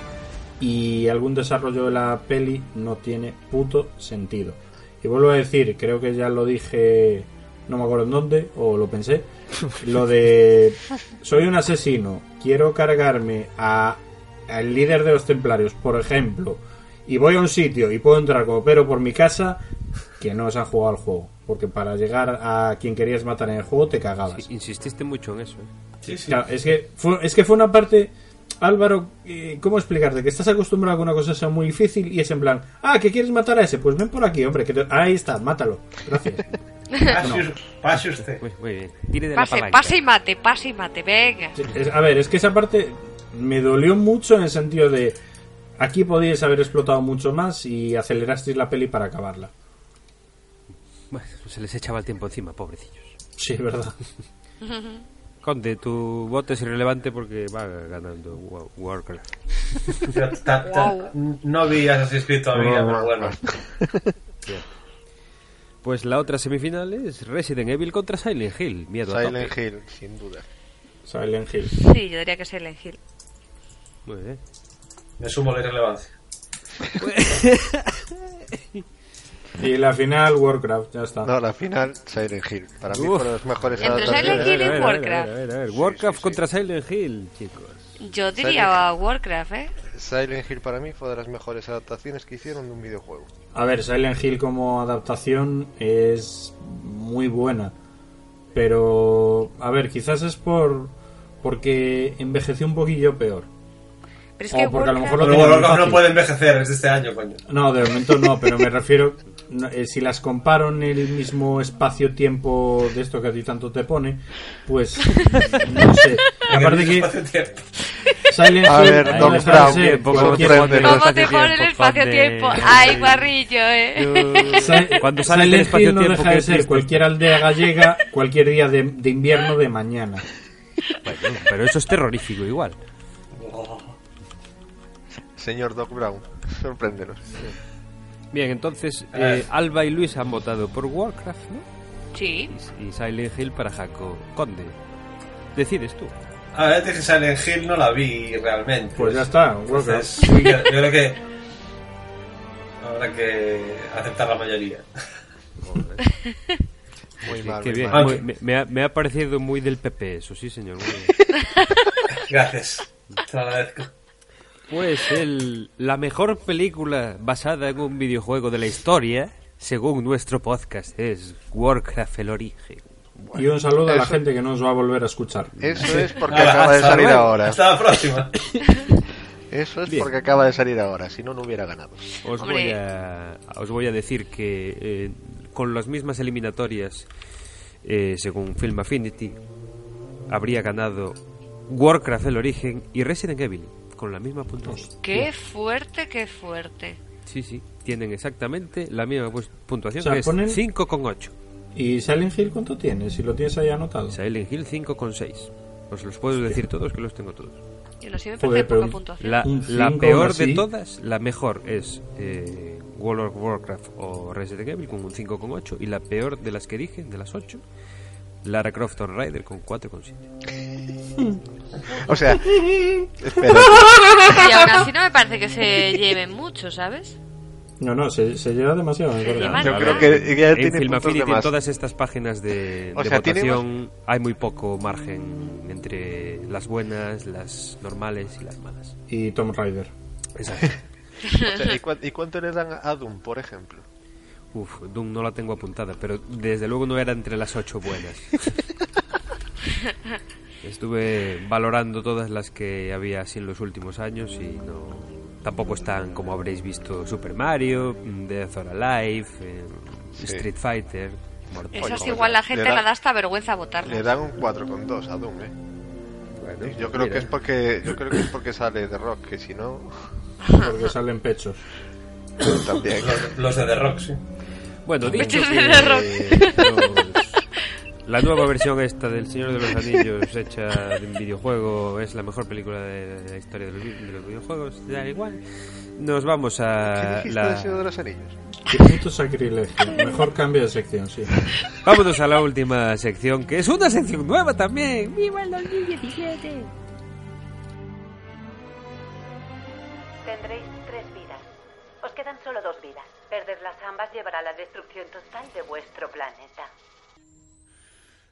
Speaker 9: y algún desarrollo de la peli no tiene puto sentido. Y vuelvo a decir, creo que ya lo dije, no me acuerdo en dónde, o lo pensé, *laughs* lo de soy un asesino, quiero cargarme a al líder de los templarios, por ejemplo, y voy a un sitio y puedo entrar como pero por mi casa, que no se han jugado al juego. Porque para llegar a quien querías matar en el juego te cagabas.
Speaker 6: Sí, insististe mucho en eso. ¿eh?
Speaker 7: Sí, sí.
Speaker 9: Claro, es que fue, es que fue una parte. Álvaro, eh, ¿cómo explicarte? Que estás acostumbrado a que una cosa sea muy difícil y es en plan, ah, que quieres matar a ese, pues ven por aquí, hombre, que te- ahí está, mátalo. Gracias. *laughs*
Speaker 7: Pase, pase usted.
Speaker 6: Muy, muy bien. Tire de la
Speaker 8: Pase,
Speaker 6: palanca.
Speaker 8: pase y mate, pase y mate, venga.
Speaker 9: Sí, es- a ver, es que esa parte me dolió mucho en el sentido de aquí podíais haber explotado mucho más y acelerasteis la peli para acabarla.
Speaker 6: Bueno, se les echaba el tiempo encima, pobrecillos.
Speaker 9: Sí, es verdad. *laughs*
Speaker 6: Conde, tu voto es irrelevante porque va ganando Wa- Warcraft.
Speaker 7: Yo ta- ta- No vi Assassin's Creed todavía, pero bueno.
Speaker 6: Pues la otra semifinal es Resident Evil contra Silent Hill. Miedo a
Speaker 3: Silent. Hill, sin duda.
Speaker 9: Silent Hill.
Speaker 8: Sí, yo diría que Silent Hill.
Speaker 6: Muy bien.
Speaker 7: Me sumo la irrelevancia. *laughs*
Speaker 9: Y la final, Warcraft, ya está.
Speaker 3: No, la final, Silent Hill. Para mí
Speaker 6: Uf.
Speaker 3: fueron las mejores
Speaker 8: Entre. Silent Hill y
Speaker 6: A ver, a ver,
Speaker 8: Warcraft.
Speaker 6: a ver, a ver. Warcraft contra Silent Hill, chicos.
Speaker 8: Yo
Speaker 3: Silent
Speaker 8: diría Warcraft, ¿eh?
Speaker 3: Silent Hill para mí fue de las mejores adaptaciones que hicieron de un videojuego.
Speaker 9: A ver, Silent Hill como adaptación es muy buena. Pero, a ver, quizás es por porque envejeció un poquillo peor.
Speaker 8: Pero es
Speaker 9: O
Speaker 8: que
Speaker 9: porque a lo
Speaker 8: Warcraft-
Speaker 9: mejor lo
Speaker 7: Pero Warcraft no puede envejecer, es de este año, coño.
Speaker 9: No, de momento no, pero me refiero, no, eh, si las comparo en el mismo espacio-tiempo de esto que a ti tanto te pone, pues no *laughs* sé. Aparte que Silent
Speaker 3: A ver,
Speaker 9: no deja
Speaker 3: Brown,
Speaker 9: ser
Speaker 3: ¿cómo
Speaker 9: cualquier-
Speaker 3: sorprende
Speaker 8: ¿Cómo te pone el espacio-tiempo? ¡Ay, guarrillo, eh!
Speaker 6: Cuando sale
Speaker 9: Silent no
Speaker 6: espacio-tiempo,
Speaker 9: deja
Speaker 6: qué
Speaker 9: de ser
Speaker 6: triste.
Speaker 9: cualquier aldea gallega, cualquier día de, de invierno de mañana.
Speaker 6: Bueno, pero eso es terrorífico igual.
Speaker 3: Señor Doc Brown, sorpréndenos.
Speaker 6: Bien, entonces eh, Alba y Luis han votado por Warcraft, ¿no?
Speaker 8: Sí.
Speaker 6: Y Silent Hill para Jaco Conde. Decides tú.
Speaker 7: A ver, dije Silent Hill no la vi realmente.
Speaker 9: Pues ya está,
Speaker 7: Entonces,
Speaker 9: Warcraft.
Speaker 7: yo, *laughs* yo creo que habrá que aceptar la mayoría.
Speaker 3: Muy mal,
Speaker 6: qué
Speaker 3: muy
Speaker 6: bien.
Speaker 3: mal.
Speaker 6: Muy- me, me ha, me ha parecido muy del PP, eso sí, señor. muy bien. *laughs*
Speaker 7: Gracias. Te lo agradezco.
Speaker 6: Pues el, la mejor película basada en un videojuego de la historia, según nuestro podcast, es Warcraft el origen.
Speaker 9: Y un saludo a la
Speaker 3: Eso-
Speaker 9: gente que nos va a volver a escuchar.
Speaker 3: Eso es porque
Speaker 7: Hala,
Speaker 3: acaba de salir
Speaker 7: luego.
Speaker 3: ahora.
Speaker 7: Hasta la próxima. *laughs*
Speaker 3: Eso es
Speaker 6: Bien.
Speaker 3: porque acaba de salir ahora, si no, no hubiera ganado.
Speaker 6: Os voy a, os voy a decir que eh, con las mismas eliminatorias, eh, según Film Affinity, habría ganado Warcraft el origen y Resident Evil con la misma puntuación.
Speaker 8: ¡Qué fuerte, qué fuerte!
Speaker 6: Sí, sí, tienen exactamente la misma pues, puntuación
Speaker 9: O sea,
Speaker 6: que es
Speaker 9: ponen-
Speaker 6: 5,8.
Speaker 9: ¿Y Silent Hill cuánto tienes? Si lo tienes ahí anotado.
Speaker 6: Silent Hill 5,6. Os los puedo decir todos que los tengo todos.
Speaker 8: Y no sé, me
Speaker 9: Joder,
Speaker 8: poca
Speaker 9: un-
Speaker 8: puntuación.
Speaker 6: La, peor de todas, la mejor es eh, World of Warcraft o Resident Evil con un 5,8 y la peor de las que dije, de las 8, Lara Croft Tomb Raider con 4,7. *laughs*
Speaker 3: O sea, espera.
Speaker 8: Y aún así no me parece que se lleven mucho, ¿sabes?
Speaker 9: No, no, se, se lleva demasiado. parece.
Speaker 8: llevan
Speaker 3: Yo creo que ya
Speaker 6: en
Speaker 3: tiene puntos de
Speaker 6: en todas estas páginas de,
Speaker 3: O
Speaker 6: de
Speaker 3: sea, tiene
Speaker 6: votación, hay muy poco margen entre las buenas, las normales y las malas.
Speaker 9: Y Tom Raider.
Speaker 6: Exacto. *laughs*
Speaker 3: O sea, ¿y, cuán- y cuánto le dan a Doom, por ejemplo?
Speaker 6: Uf, Doom no la tengo apuntada, pero desde luego no era entre las ocho buenas. *laughs* Estuve valorando todas las que había así en los últimos años y no tampoco están como habréis visto Super Mario, Death or Alive, eh,
Speaker 3: Sí.
Speaker 6: Street Fighter. Mortal
Speaker 8: Esas
Speaker 6: Kombat.
Speaker 8: igual la gente
Speaker 3: da-
Speaker 8: la da hasta vergüenza votarlas.
Speaker 3: Le dan un 4,2 a Doom, ¿eh?
Speaker 6: Bueno,
Speaker 3: Yo creo
Speaker 6: mira.
Speaker 3: que es porque yo creo que es porque sale de Rock, que si no
Speaker 9: Porque salen pechos.
Speaker 3: también.
Speaker 7: Los de The Rock, sí.
Speaker 6: Bueno, dicho que los- la nueva versión esta del Señor de los Anillos hecha de un videojuego es la mejor película de la historia de los, de los videojuegos, da igual. Nos vamos
Speaker 3: ¿Qué
Speaker 6: a
Speaker 3: dijiste
Speaker 6: la...
Speaker 3: del Señor de los Anillos?
Speaker 9: Qué puto sacrilegio. Mejor cambio de sección, sí.
Speaker 6: Vámonos a la última sección, que es una sección nueva también. ¡Viva el 2017!
Speaker 13: Tendréis tres vidas. Os quedan solo dos vidas. Perderlas ambas llevará a la destrucción total de vuestro planeta.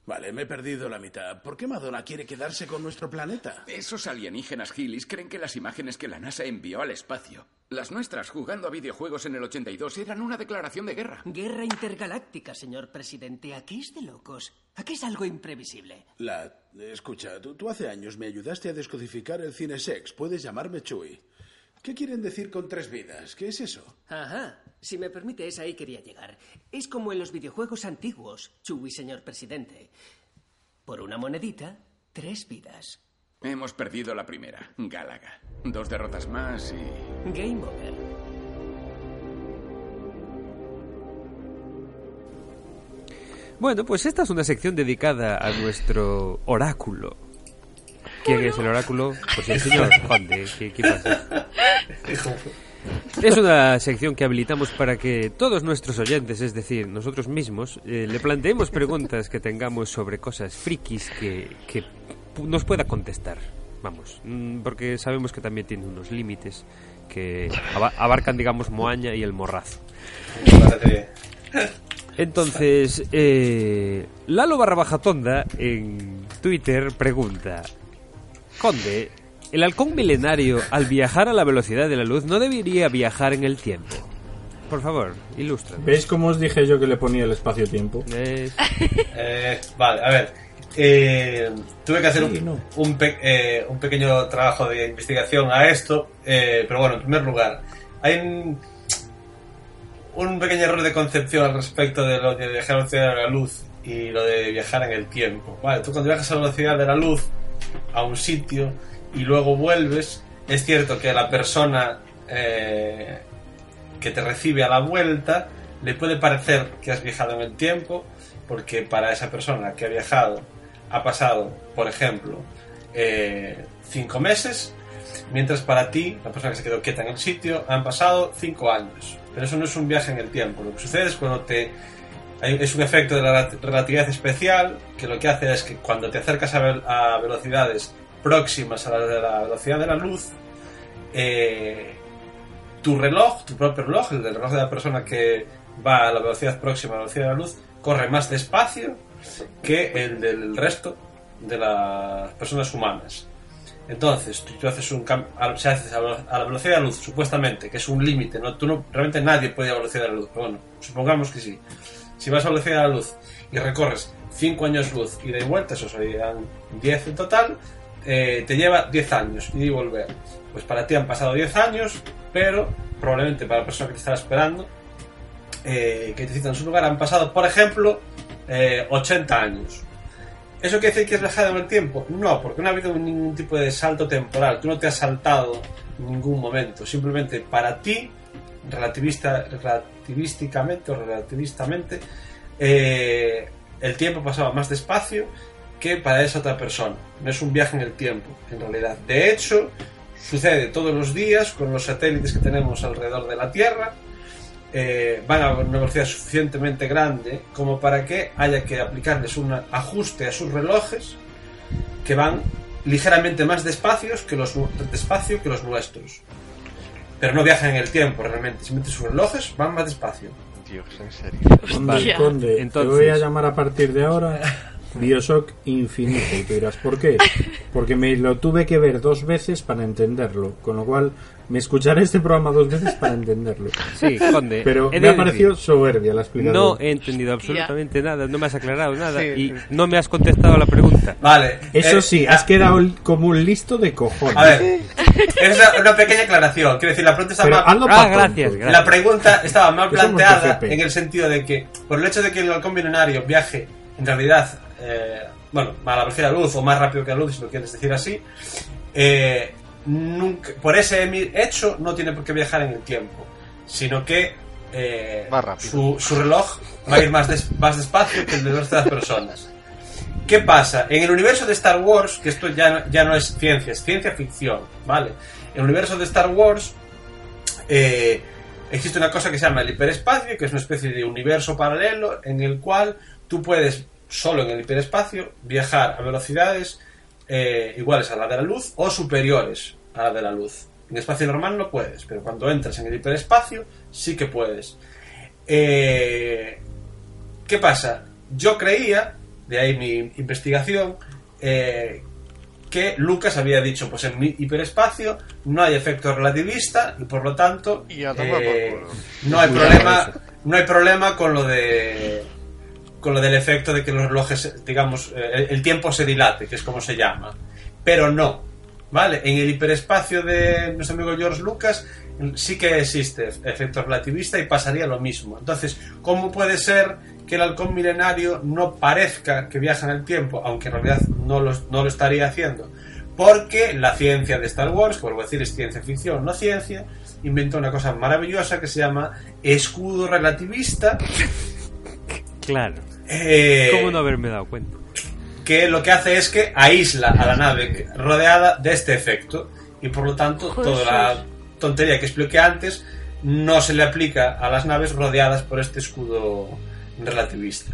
Speaker 14: Vale, me he perdido la mitad. ¿Por qué Madonna quiere quedarse con nuestro planeta?
Speaker 15: Esos alienígenas Gilis creen que las imágenes que la NASA envió al espacio, las nuestras jugando a videojuegos en el 82, eran una declaración de guerra.
Speaker 16: Guerra intergaláctica, señor presidente. Aquí es de locos. Aquí es algo imprevisible.
Speaker 14: La... Escucha, tú, tú hace años me ayudaste a descodificar el cine sex. Puedes llamarme Chuy. ¿Qué quieren decir con tres vidas? ¿Qué es eso?
Speaker 16: Ajá. Si me permite, es ahí quería llegar. Es como en los videojuegos antiguos, Chewie, señor presidente. Por una monedita, tres vidas.
Speaker 15: Hemos perdido la primera, Gálaga. Dos derrotas más y...
Speaker 16: Game over.
Speaker 6: Bueno, pues esta es una sección dedicada a nuestro oráculo. ¿Quién es el oráculo? Pues el señor Conde. ¿Qué, qué pasa? Es una sección que habilitamos para que todos nuestros oyentes, es decir, nosotros mismos, eh, le planteemos preguntas que tengamos sobre cosas frikis que, que nos pueda contestar. Vamos, mm, porque sabemos que también tiene unos límites que aba- abarcan, digamos, Moaña y el morrazo. Entonces, eh, Lalo barra baja tonda en Twitter pregunta: Conde, ¿el halcón milenario al viajar a la velocidad de la luz no debería viajar en el tiempo? Por favor, ilustra.
Speaker 9: ¿Veis cómo os dije yo que le ponía el espacio-tiempo? *laughs*
Speaker 7: Eh, vale, a ver. Eh, tuve que hacer
Speaker 9: Sí,
Speaker 7: un,
Speaker 9: no.
Speaker 7: un, pe- eh, un pequeño trabajo de investigación a esto, eh, pero bueno, en primer lugar, hay un, un pequeño error de concepción al respecto de lo de viajar a la velocidad de la luz y lo de viajar en el tiempo. Vale, tú cuando viajas a la velocidad de la luz a un sitio y luego vuelves, es cierto que la persona eh, que te recibe a la vuelta le puede parecer que has viajado en el tiempo, porque para esa persona que ha viajado ha pasado, por ejemplo, eh, cinco meses, mientras para ti, la persona que se quedó quieta en el sitio, han pasado cinco años. Pero eso no es un viaje en el tiempo. Lo que sucede es cuando te es un efecto de la relatividad especial que lo que hace es que cuando te acercas a, vel- a velocidades próximas a la de la velocidad de la luz, eh, tu reloj, tu propio reloj, el del reloj de la persona que va a la velocidad próxima a la velocidad de la luz, corre más despacio que el del resto de las personas humanas. Entonces, tú, tú haces un a- se haces a la velocidad de la luz, supuestamente, que es un límite, ¿no? No, realmente nadie puede ir a la velocidad de la luz, pero bueno, supongamos que sí. Si vas a la velocidad de la luz y recorres 5 años luz y de vuelta, eso serían 10 en total, eh, te lleva 10 años y volver. Pues para ti han pasado 10 años, pero probablemente para la persona que te estaba esperando, eh, que te cita en su lugar, han pasado, por ejemplo, eh, 80 años. ¿Eso quiere decir que has viajado en el tiempo? No, porque no ha habido ningún tipo de salto temporal. Tú no te has saltado ningún momento. Simplemente para ti, relativista, relativísticamente o relativistamente, eh, el tiempo pasaba más despacio que para esa otra persona. No es un viaje en el tiempo, en realidad. De hecho, sucede todos los días con los satélites que tenemos alrededor de la Tierra. eh, van a una velocidad suficientemente grande como para que haya que aplicarles un ajuste a sus relojes que van ligeramente más despacios que los despacio que los nuestros. Pero no viajan en el tiempo realmente, simplemente sus relojes van más despacio.
Speaker 3: Dios, en serio.
Speaker 9: Conde, Conde,
Speaker 6: Entonces-
Speaker 9: te voy a llamar a partir de ahora Bioshock Infinite. Y tú dirás, ¿por qué? *laughs* Porque me lo tuve que ver dos veces para entenderlo. Con lo cual, me escucharé este programa dos veces para entenderlo.
Speaker 6: Sí, Conde.
Speaker 9: Pero me
Speaker 6: de
Speaker 9: ha parecido
Speaker 6: decir,
Speaker 9: soberbia la explicación.
Speaker 6: No he entendido absolutamente nada, no me has aclarado nada
Speaker 9: Sí.
Speaker 6: y no me has contestado la pregunta.
Speaker 7: Vale.
Speaker 9: Eso
Speaker 7: eh,
Speaker 9: sí, has quedado como un listo de cojones.
Speaker 7: A ver, *laughs* es una, una pequeña aclaración. Quiero decir, la pregunta
Speaker 9: Pero
Speaker 7: mal.
Speaker 9: Ah, gracias, tonto.
Speaker 7: La pregunta estaba mal planteada en el sentido de que, por el hecho de que el halcón milenario viaje en realidad, eh, bueno, a la velocidad de la luz o más rápido que la luz, si lo quieres decir así, eh, nunca, por ese hecho no tiene por qué viajar en el tiempo, sino que eh, su, su reloj va a ir más, des- más despacio que el de nuestras personas. ¿Qué pasa? En el universo de Star Wars, que esto ya no, ya no es ciencia, es ciencia ficción, ¿vale? En el universo de Star Wars eh, existe una cosa que se llama el hiperespacio, que es una especie de universo paralelo en el cual tú puedes, solo en el hiperespacio, viajar a velocidades eh, iguales a la de la luz o superiores a la de la luz. En espacio normal no puedes, pero cuando entras en el hiperespacio sí que puedes. Eh, ¿Qué pasa? Yo creía, de ahí mi investigación, eh, que Lucas había dicho, pues en mi hiperespacio no hay efecto relativista y por lo tanto eh, no hay problema, no hay problema con lo de con lo del efecto de que los relojes, digamos, eh, el, tiempo se dilate, que es como se llama. Pero no, ¿vale? En el hiperespacio de nuestro amigo George Lucas sí que existe efecto relativista y pasaría lo mismo. Entonces, ¿cómo puede ser que el halcón milenario no parezca que viaja en el tiempo, aunque en realidad no lo, no lo estaría haciendo? Porque la ciencia de Star Wars, vuelvo a decir es ciencia ficción, no ciencia, inventó una cosa maravillosa que se llama escudo relativista.
Speaker 6: Claro.
Speaker 7: Eh,
Speaker 6: ¿Cómo no haberme dado cuenta?
Speaker 7: que lo que hace es que aísla a la nave rodeada de este efecto y por lo tanto toda la, tontería que expliqué antes no se le aplica a las naves rodeadas por este escudo relativista.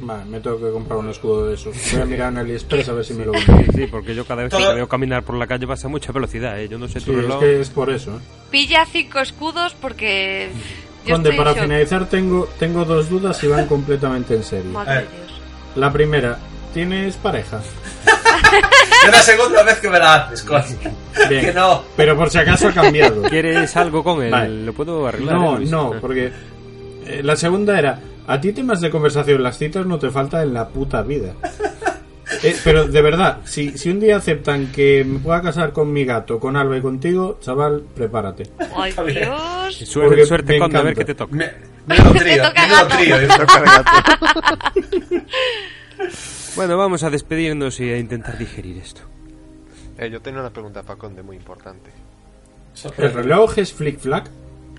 Speaker 9: Vale, me tengo que comprar un escudo de esos. Voy a mirar en AliExpress a ver si me lo
Speaker 6: Sí, sí, porque yo cada vez que
Speaker 7: Todo-
Speaker 6: te veo caminar por la calle vas a mucha velocidad, ¿eh? Yo no sé tu
Speaker 9: Sí, es
Speaker 6: reloj.
Speaker 9: que es por eso. ¿eh?
Speaker 8: Pilla cinco escudos porque. *laughs*
Speaker 9: Conde, para
Speaker 8: shock.
Speaker 9: finalizar tengo, tengo dos dudas y van *laughs* completamente en serio.
Speaker 8: Madre Dios.
Speaker 9: La primera, ¿tienes pareja? *laughs*
Speaker 7: Es la segunda vez que me la haces, coño.
Speaker 9: Bien.
Speaker 7: Que no.
Speaker 9: Pero por si acaso ha cambiado.
Speaker 6: ¿Quieres algo con él?
Speaker 9: Vale.
Speaker 6: ¿Lo puedo arreglar?
Speaker 9: No,
Speaker 6: eh,
Speaker 9: no,
Speaker 6: Ah.
Speaker 9: porque eh, la segunda era, a ti temas de conversación, las citas no te falta en la puta vida. Eh, pero de verdad, si, si un día aceptan que me pueda casar con mi gato, con Alba y contigo, chaval, prepárate.
Speaker 8: Ay, Dios.
Speaker 6: Suerte,
Speaker 9: Porque
Speaker 6: suerte
Speaker 9: me
Speaker 6: Conde, a ver qué te toca.
Speaker 7: Menudo *laughs* trío,
Speaker 8: toca
Speaker 7: menudo
Speaker 8: gato.
Speaker 7: trío. *laughs* ¿eh?
Speaker 6: Bueno, vamos a despedirnos y a intentar digerir esto.
Speaker 3: Eh, yo tengo una pregunta para Conde muy importante.
Speaker 9: ¿El reloj es flick flack?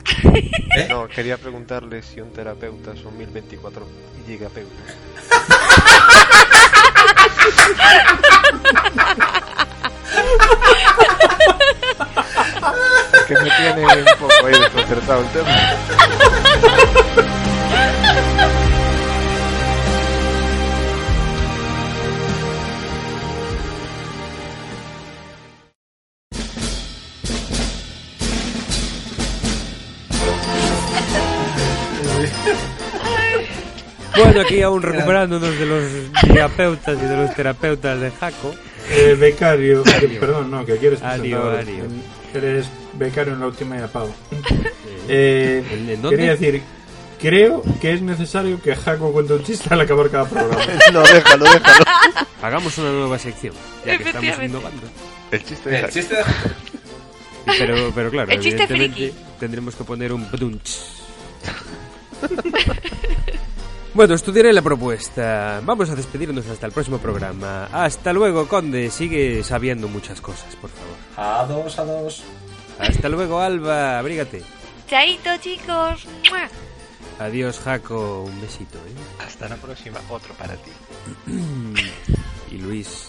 Speaker 9: *laughs*
Speaker 7: ¿Eh?
Speaker 3: No, quería preguntarle si un terapeuta son 1024 gigapeutas. El tema.
Speaker 6: Bueno, aquí aún recuperándonos de los terapeutas y de los terapeutas de Jaco.
Speaker 9: Eh, becario, que- perdón, no, que quieres
Speaker 6: Ario,
Speaker 9: presentador.
Speaker 6: Ario.
Speaker 9: Eres becario en la última y apago. Eh,
Speaker 6: ¿En- dónde?
Speaker 9: quería decir, creo que es necesario que Jaco cuente un chiste al acabar cada programa. *laughs*
Speaker 3: no, déjalo, déjalo.
Speaker 6: Hagamos una nueva sección, ya que estamos innovando.
Speaker 3: El chiste de
Speaker 7: El
Speaker 3: Jaco.
Speaker 7: chiste de
Speaker 6: Pero, pero claro,
Speaker 8: El chiste
Speaker 6: evidentemente
Speaker 8: friki.
Speaker 6: tendremos que poner un brunch. *laughs* Bueno, estudiaré la propuesta. Vamos a despedirnos hasta el próximo programa. Hasta luego, Conde. Sigue sabiendo muchas cosas, por favor.
Speaker 7: A dos, a dos.
Speaker 6: Hasta luego, Alba. Abrígate.
Speaker 8: Chaito, chicos. ¡Mua!
Speaker 6: Adiós, Jaco. Un besito, ¿eh?
Speaker 3: Hasta la próxima, otro para ti. *clears throat*
Speaker 6: Y Luis,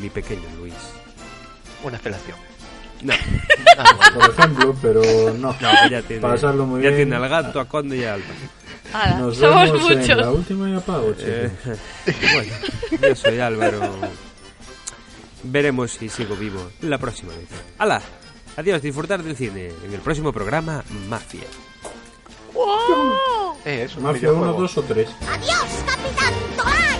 Speaker 6: mi pequeño Luis.
Speaker 3: Una felación.
Speaker 6: No, *laughs*
Speaker 9: Por ejemplo, pero no.
Speaker 6: no, ya tiene,
Speaker 9: Pasarlo muy
Speaker 6: ya
Speaker 9: bien.
Speaker 6: tiene al gato, a Conde y a Alba.
Speaker 8: Hala,
Speaker 9: Nos
Speaker 8: somos
Speaker 9: vemos en
Speaker 8: muchos.
Speaker 9: la última y apago, chicos.
Speaker 6: Eh, *laughs* bueno, yo soy Álvaro. Veremos si sigo vivo la próxima vez. ¡Hala! Adiós, disfrutar del cine. En el próximo programa, Mafia.
Speaker 8: ¡Wow!
Speaker 3: Eh, es un
Speaker 9: Mafia 1,
Speaker 3: videojuego.
Speaker 9: 2 o 3.
Speaker 17: Adiós, Capitán Toad.